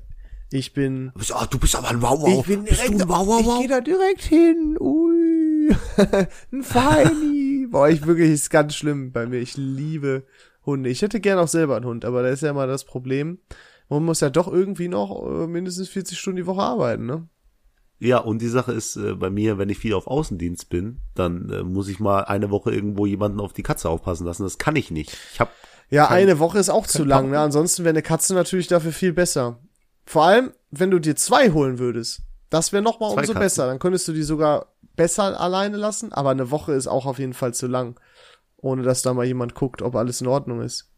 ich bin. Du bist, ah, du bist aber ein Wow Wow. Ich bin bist direkt. du ein Wow Wow ich Wow? gehe da direkt hin. Ui. ein Feini. Boah, ich wirklich ist ganz schlimm bei mir. Ich liebe Hunde. Ich hätte gern auch selber einen Hund, aber da ist ja immer das Problem. Man muss ja doch irgendwie noch äh, mindestens 40 Stunden die Woche arbeiten, ne? Ja, und die Sache ist äh, bei mir, wenn ich viel auf Außendienst bin, dann äh, muss ich mal eine Woche irgendwo jemanden auf die Katze aufpassen lassen. Das kann ich nicht. Ich hab Ja, Kein- eine Woche ist auch zu lang, ne? Ansonsten wäre eine Katze natürlich dafür viel besser. Vor allem, wenn du dir zwei holen würdest. Das wäre noch mal Zwei umso Katzen. besser. Dann könntest du die sogar besser alleine lassen, aber eine Woche ist auch auf jeden Fall zu lang. Ohne dass da mal jemand guckt, ob alles in Ordnung ist.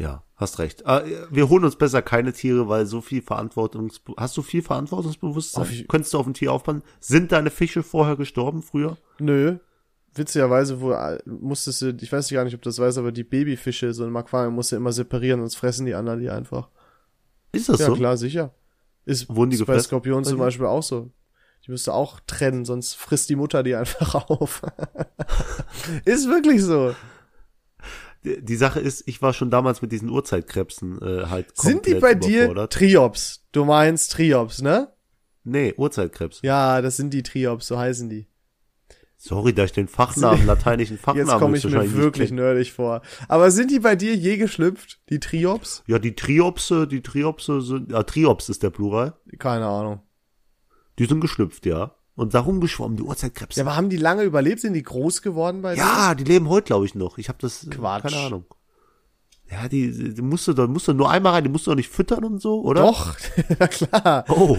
Ja, hast recht. Äh, Wir holen uns besser keine Tiere, weil so viel Verantwortungs... Hast du viel Verantwortungsbewusstsein? Auf ich- Könntest du auf ein Tier aufpassen? Sind deine Fische vorher gestorben früher? Nö. Witzigerweise wo, äh, musstest du, ich weiß gar nicht, ob du das weißt, aber die Babyfische so im Aquarium musst du immer separieren, sonst fressen die anderen die einfach. Ist das Ja, so? klar, sicher. Ist, Wurden die ist bei Skorpionen zum? Beispiel auch so. Die musst du auch trennen, sonst frisst die Mutter die einfach auf. ist wirklich so. Die, Sache ist, ich war schon damals mit diesen Urzeitkrebsen äh, halt Sind die komplett bei dir. Triops? Du meinst Triops, ne? Nee, Urzeitkrebs. Ja, das sind die Triops, so heißen die. Sorry, da ich den Fachnamen, lateinischen Fachnamen Jetzt komme ich mir wirklich nerdig vor. Aber sind die bei dir je geschlüpft, die Triops? Ja, die Triopse, die Triopse sind, ja, Triops ist der Plural. Keine Ahnung. Die sind geschlüpft, ja. Und darum geschwommen, die Urzeitkrebse. Ja, aber haben die lange überlebt? Sind die groß geworden bei dir? Ja, die leben heute, glaube ich, noch. Ich habe das, äh, Quatsch. keine Ahnung. Ja, die, die musst du, da musst du nur einmal rein, die musst du doch nicht füttern und so, oder? Doch, na klar. Oh,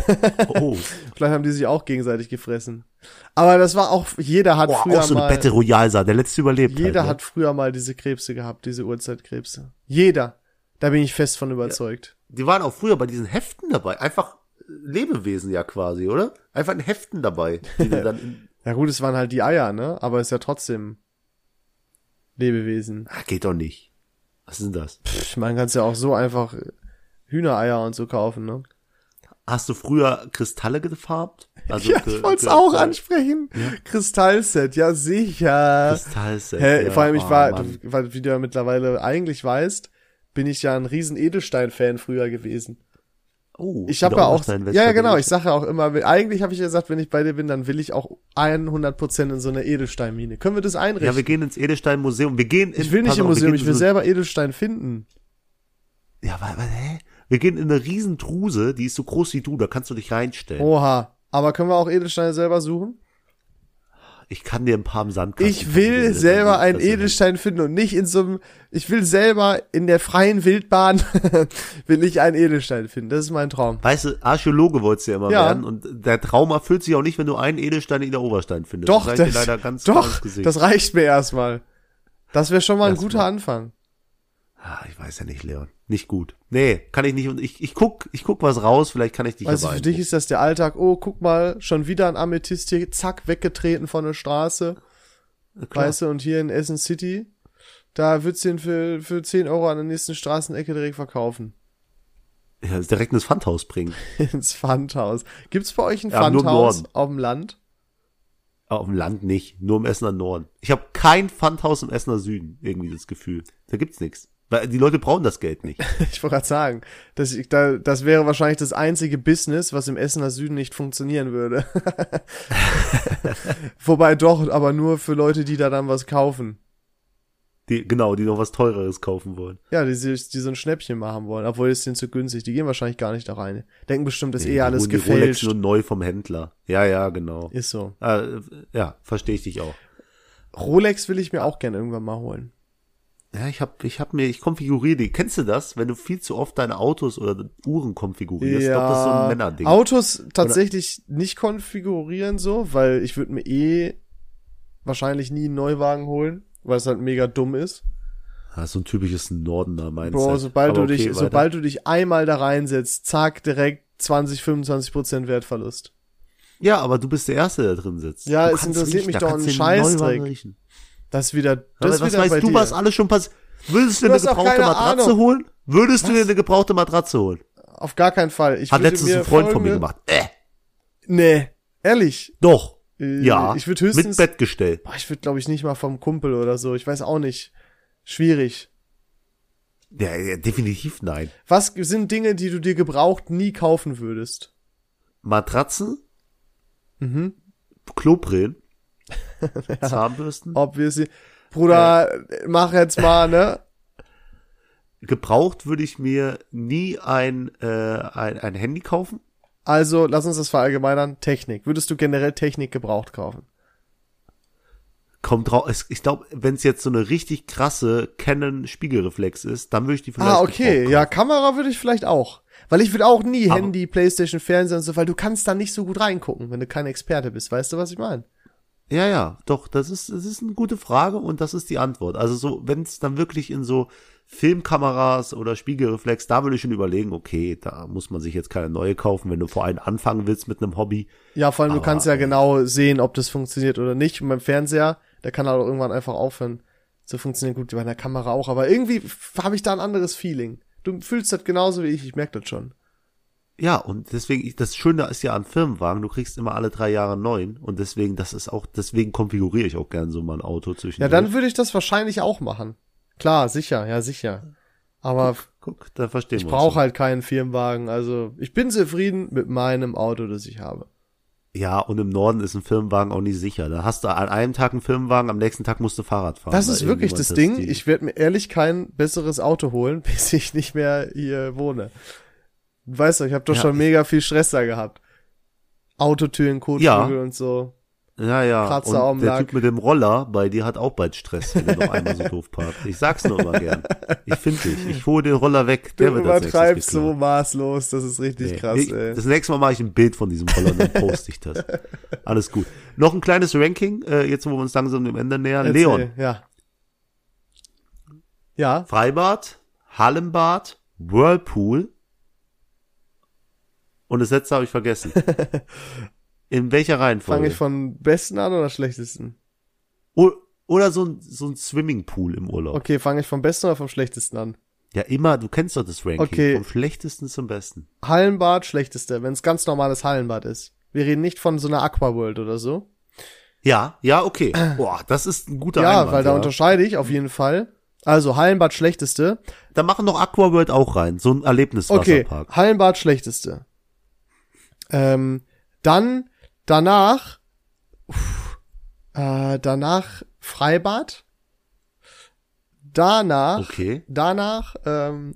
oh. Vielleicht haben die sich auch gegenseitig gefressen. Aber das war auch, jeder hat Boah, früher auch so eine mal, Bette Royal der letzte überlebt. jeder halt, ne? hat früher mal diese Krebse gehabt, diese Urzeitkrebse. Jeder. Da bin ich fest von überzeugt. Die waren auch früher bei diesen Heften dabei. Einfach Lebewesen ja quasi, oder? Einfach in Heften dabei. Die dann Ja gut, es waren halt die Eier, ne? Aber ist ja trotzdem Lebewesen. ah, geht doch nicht. Was ist denn das? Pff, Ich meine, kannst ja auch so einfach Hühnereier und so kaufen, ne? Hast du früher Kristalle gefarbt? Also ja, ich wollte es auch ansprechen. Kristallset, ja sicher. Kristallset. Hä, ja. vor allem, ich Oh, war, Mann. du, weil, wie du ja mittlerweile eigentlich weißt, bin ich ja ein riesen Edelstein-Fan früher gewesen. Oh, Ich habe ja auch, ja, ja genau, ich sage auch immer, eigentlich habe ich ja gesagt, wenn ich bei dir bin, dann will ich auch 100% in so eine Edelsteinmine. Können wir das einrichten? Ja, wir gehen ins Edelstein-Museum. Wir gehen in, ich will nicht im auf, Museum, ich will so- selber Edelstein finden. Ja, weil, weil, hä? Wir gehen in eine riesen Truse, die ist so groß wie du, da kannst du dich reinstellen. Oha. Aber können wir auch Edelsteine selber suchen? Ich kann dir ein paar im Sandkasten. Ich will das- selber das- einen das- Edelstein finden und nicht in so einem, ich will selber in der freien Wildbahn, will ich einen Edelstein finden. Das ist mein Traum. Weißt du, Archäologe wolltest du ja immer Ja. werden und der Traum erfüllt sich auch nicht, wenn du einen Edelstein in der Oberstein findest. Doch, das, leider ganz klar doch, das reicht mir erstmal. Das wäre schon mal ein Erstmal. guter Anfang. Ah, ich weiß ja nicht, Leon. Nicht gut. Nee, kann ich nicht. Und ich, ich guck, ich guck was raus, vielleicht kann ich dich aber für dich ist das der Alltag, oh, guck mal, schon wieder ein Amethyst hier, zack, weggetreten von der Straße. Klar. Weißt du, und hier in Essen City, da würdest du ihn für, für 10 Euro an der nächsten Straßenecke direkt verkaufen. ja, direkt ins Pfandhaus bringen. Ins Pfandhaus. Gibt's bei euch ein Ja, Pfandhaus auf dem Land? Aber auf dem Land nicht, nur im Essener Norden. Ich habe kein Pfandhaus im Essener Süden, irgendwie das Gefühl. Da gibt's nichts. Weil die Leute brauchen das Geld nicht. Ich wollte gerade sagen, das, das wäre wahrscheinlich das einzige Business, was im Essener Süden nicht funktionieren würde. Wobei doch, aber nur für Leute, die da dann was kaufen. Die, genau, die noch was teureres kaufen wollen. Ja, die, sich- die so ein Schnäppchen machen wollen, obwohl es denen zu günstig. Die gehen wahrscheinlich gar nicht da rein. Denken bestimmt, das ist Die eh alles holen die Rolex gefälscht. nur neu vom Händler. Ja, ja, genau. Ist so. Äh, ja, verstehe ich dich auch. Rolex will ich mir auch gerne irgendwann mal holen. Ja, ich hab, ich hab mir, ich konfiguriere die. Kennst du das, wenn du viel zu oft deine Autos oder Uhren konfigurierst? Ich glaube, das ist so ein Männerding. Autos tatsächlich nicht konfigurieren so, weil ich würde mir eh wahrscheinlich nie einen Neuwagen holen, weil es halt mega dumm ist. Ah, so ein typisches Nordener Mindset. Bro, sobald Aber du dich, weiter. sobald du dich einmal da reinsetzt, zack, direkt 20, 25 Prozent Wertverlust. Ja, aber du bist der Erste, der drin sitzt. Ja, du es interessiert riechen, mich doch ein Scheißdreck. Das ist wieder, das ist was wieder weißt du, dir. was alles schon passiert? Würdest du, Du dir eine gebrauchte Matratze Ahnung. holen? Würdest du dir eine gebrauchte Matratze holen? Auf gar keinen Fall. Ich Hat letztens ein Freund von mir gemacht. Äh, Nee, ehrlich. doch. Äh, Ja, Ich würde höchstens, mit Bettgestell. boah, ich würde glaube ich nicht mal vom Kumpel oder so. Ich weiß auch nicht. Schwierig. Ja, ja, definitiv nein. Was sind Dinge, die du dir gebraucht nie kaufen würdest? Matratzen, Mhm. Klobrillen, Zahnbürsten. Obviously. Bruder, mach jetzt mal, ne? Gebraucht würde ich mir nie ein, äh, ein, ein Handy kaufen. Also, lass uns das verallgemeinern. Technik. Würdest du generell Technik gebraucht kaufen? Kommt drauf. Ich glaube, wenn es jetzt so eine richtig krasse Canon Spiegelreflex ist, dann würde ich die vielleicht. Ah, okay. Ja. Kamera würde ich vielleicht auch. Weil ich würde auch nie Aber- Handy, Playstation, Fernseher und so, weil du kannst da nicht so gut reingucken, wenn du kein Experte bist. Weißt du, was ich meine? Ja, ja, doch, das ist, das ist eine gute Frage und das ist die Antwort. Also so, wenn es dann wirklich in so Filmkameras oder Spiegelreflex, da würde ich schon überlegen, okay, da muss man sich jetzt keine neue kaufen, wenn du vor allem anfangen willst mit einem Hobby. Ja, vor allem, Aber, du kannst ja äh, genau sehen, ob das funktioniert oder nicht. Und beim Fernseher, der kann halt auch irgendwann einfach aufhören zu funktionieren. Gut, bei der Kamera auch, aber irgendwie habe ich da ein anderes Feeling. Du fühlst das genauso wie ich, ich merke das schon. Ja, und deswegen, ich- das Schöne ist ja an Firmenwagen, du kriegst immer alle drei Jahre einen neuen und deswegen, das ist auch, deswegen konfiguriere ich auch gern so mal ein Auto zwischen. Ja, dann würde ich das wahrscheinlich auch machen. Klar, sicher, ja, sicher. Aber Guck, da verstehen ich wir brauche halt keinen Firmenwagen. Also ich bin zufrieden mit meinem Auto, das ich habe. Ja, und im Norden ist ein Firmenwagen auch nicht sicher. Da hast du an einem Tag einen Firmenwagen, am nächsten Tag musst du Fahrrad fahren. Das ist wirklich das Ding. Ich werde mir ehrlich kein besseres Auto holen, bis ich nicht mehr hier wohne. Weißt du, ich habe doch Ja, schon mega viel Stress da gehabt. Autotüren, Kotflügel und so. Ja, ja. Kratzer und der. Typ mit dem Roller bei dir hat auch bald Stress, wenn du noch einmal so doof parkst. Ich sag's nur immer gern. Ich finde dich. Ich hole den Roller weg. Du Der wird als nächstes übertreibst so maßlos, das ist richtig Nee, krass, ich, ey. Das nächste Mal mache ich ein Bild von diesem Roller und dann poste ich das. Alles gut. Noch ein kleines Ranking, äh, jetzt wo wir uns langsam dem Ende nähern. Erzähl, Leon, Ja. Ja, Freibad, Hallenbad, Whirlpool und das letzte habe ich vergessen. In welcher Reihenfolge? fange ich von besten an oder schlechtesten? O- Oder so ein, so ein Swimmingpool im Urlaub. Okay, fange ich vom besten oder vom schlechtesten an? Ja, immer, du kennst doch das Ranking. Okay. Vom schlechtesten zum besten. Hallenbad, schlechteste, wenn es ganz normales Hallenbad ist. Wir reden nicht von so einer Aquaworld oder so. Ja, ja, okay. Boah, das ist ein guter Ja, Einwand. weil da ja. unterscheide ich auf jeden Fall. Also Hallenbad schlechteste. Da machen doch Aquaworld auch rein. So ein Okay, Erlebniswasserpark. Hallenbad schlechteste. Ähm, dann danach uff, äh, danach Freibad. Danach Okay. danach ähm,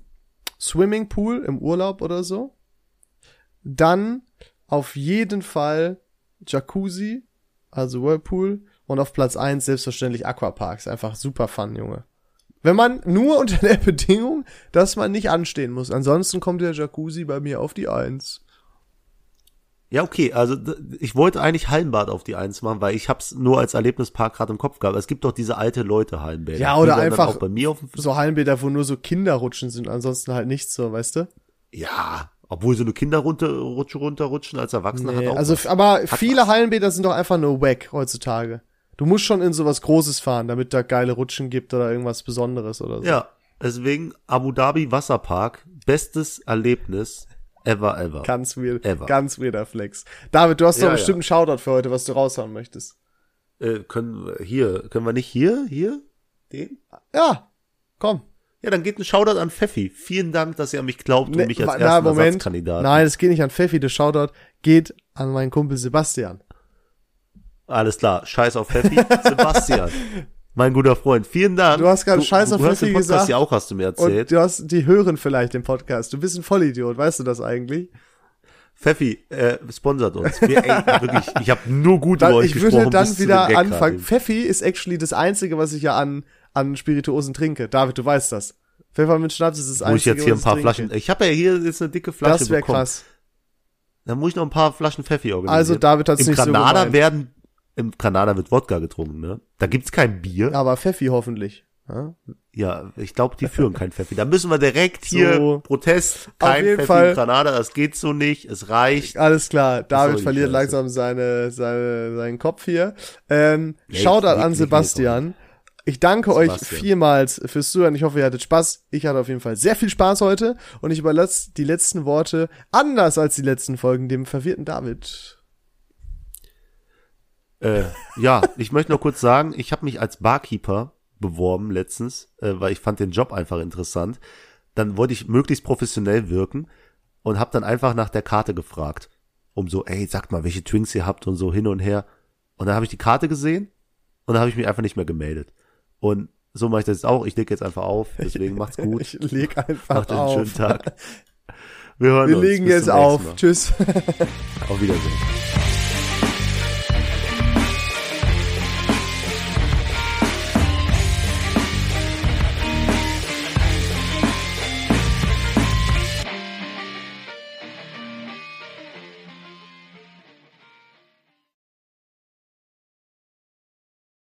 Swimmingpool im Urlaub oder so. Dann auf jeden Fall Jacuzzi, also Whirlpool. Und auf Platz eins selbstverständlich Aquaparks. Einfach super fun, Junge. Wenn man nur unter der Bedingung, dass man nicht anstehen muss. Ansonsten kommt der Jacuzzi bei mir auf die Eins. Ja, okay. Also ich wollte eigentlich Hallenbad auf die Eins machen, weil ich hab's nur als Erlebnispark gerade im Kopf gehabt. Es gibt doch diese alte Leute Hallenbäder. Ja, oder einfach- auch bei mir auf dem So Hallenbäder, wo nur so Kinderrutschen sind, ansonsten halt nichts so, weißt du? Ja, obwohl so eine Kinder runter, Rutsche runterrutschen als Erwachsener Nee, hat auch also, was. aber viele was. Hallenbäder sind doch einfach nur wack heutzutage. Du musst schon in sowas Großes fahren, damit da geile Rutschen gibt oder irgendwas Besonderes oder so. Ja, deswegen Abu Dhabi Wasserpark, bestes Erlebnis ever ever. Ganz weird, Ever. ganz weirder Flex. David, du hast doch Ja, bestimmt ja. einen Shoutout für heute, was du raushauen möchtest. Äh, können wir hier, können wir nicht hier, hier? Den? Ja, komm. Ja, dann geht ein Shoutout an Pfeffi. Vielen Dank, dass ihr an mich glaubt und Ne, mich als wa- ersten na, Moment. Ersatzkandidaten. Nein, es geht nicht an Pfeffi, der Shoutout geht an meinen Kumpel Sebastian. Alles klar, scheiß auf Pfeffi. Sebastian, mein guter Freund, vielen Dank. Du hast gerade Scheiß auf Podcast gesagt. ja auch, hast du mir Und erzählt. du hast, die hören vielleicht den Podcast. Du bist ein Vollidiot, weißt du das eigentlich? Pfeffi, äh, sponsert uns. Wir, ey, wirklich, ich habe nur gut Dann, über euch ich gesprochen. würde dann wieder anfangen. Pfeffi ist actually das Einzige, was ich ja an, an Spirituosen trinke. David, du weißt das. Pfeffer mit Schnaps ist das Einzige, ich jetzt hier ein paar trinke. Flaschen, ich habe ja hier jetzt eine dicke Flasche Das wäre krass. Dann muss ich noch ein paar Flaschen Pfeffi organisieren. Also David hat's Im nicht so Kanada gemeint. werden, im Kanada wird Wodka getrunken, ne? Da gibt's kein Bier. Aber Pfeffi hoffentlich. Ja? Ja, ich glaube, die führen kein Pfeffi. Da müssen wir direkt hier So. Protest, kein Pfeffi Fall. in Kanada, das geht so nicht, es reicht. Alles klar, David verliert langsam seine, seine, seinen Kopf hier. Ähm, Nee, Shoutout an Sebastian. Ich danke euch Sebastian. vielmals fürs Zuhören. Ich hoffe, ihr hattet Spaß. Ich hatte auf jeden Fall sehr viel Spaß heute und ich überlasse die letzten Worte anders als die letzten Folgen dem verwirrten David. Äh, ja, ich möchte noch kurz sagen, ich habe mich als Barkeeper beworben letztens, äh, weil ich fand den Job einfach interessant. Dann wollte ich möglichst professionell wirken und habe dann einfach nach der Karte gefragt, um so, ey, sagt mal, welche Twinks ihr habt und so hin und her. Und dann habe ich die Karte gesehen und dann habe ich mich einfach nicht mehr gemeldet. Und so mache ich das jetzt auch. Ich leg jetzt einfach auf. Deswegen macht's gut. Ich leg einfach Macht einen auf. schönen Tag. Wir hören Wir uns. legen Bis jetzt auf. Mal. Tschüss. Auf Wiedersehen.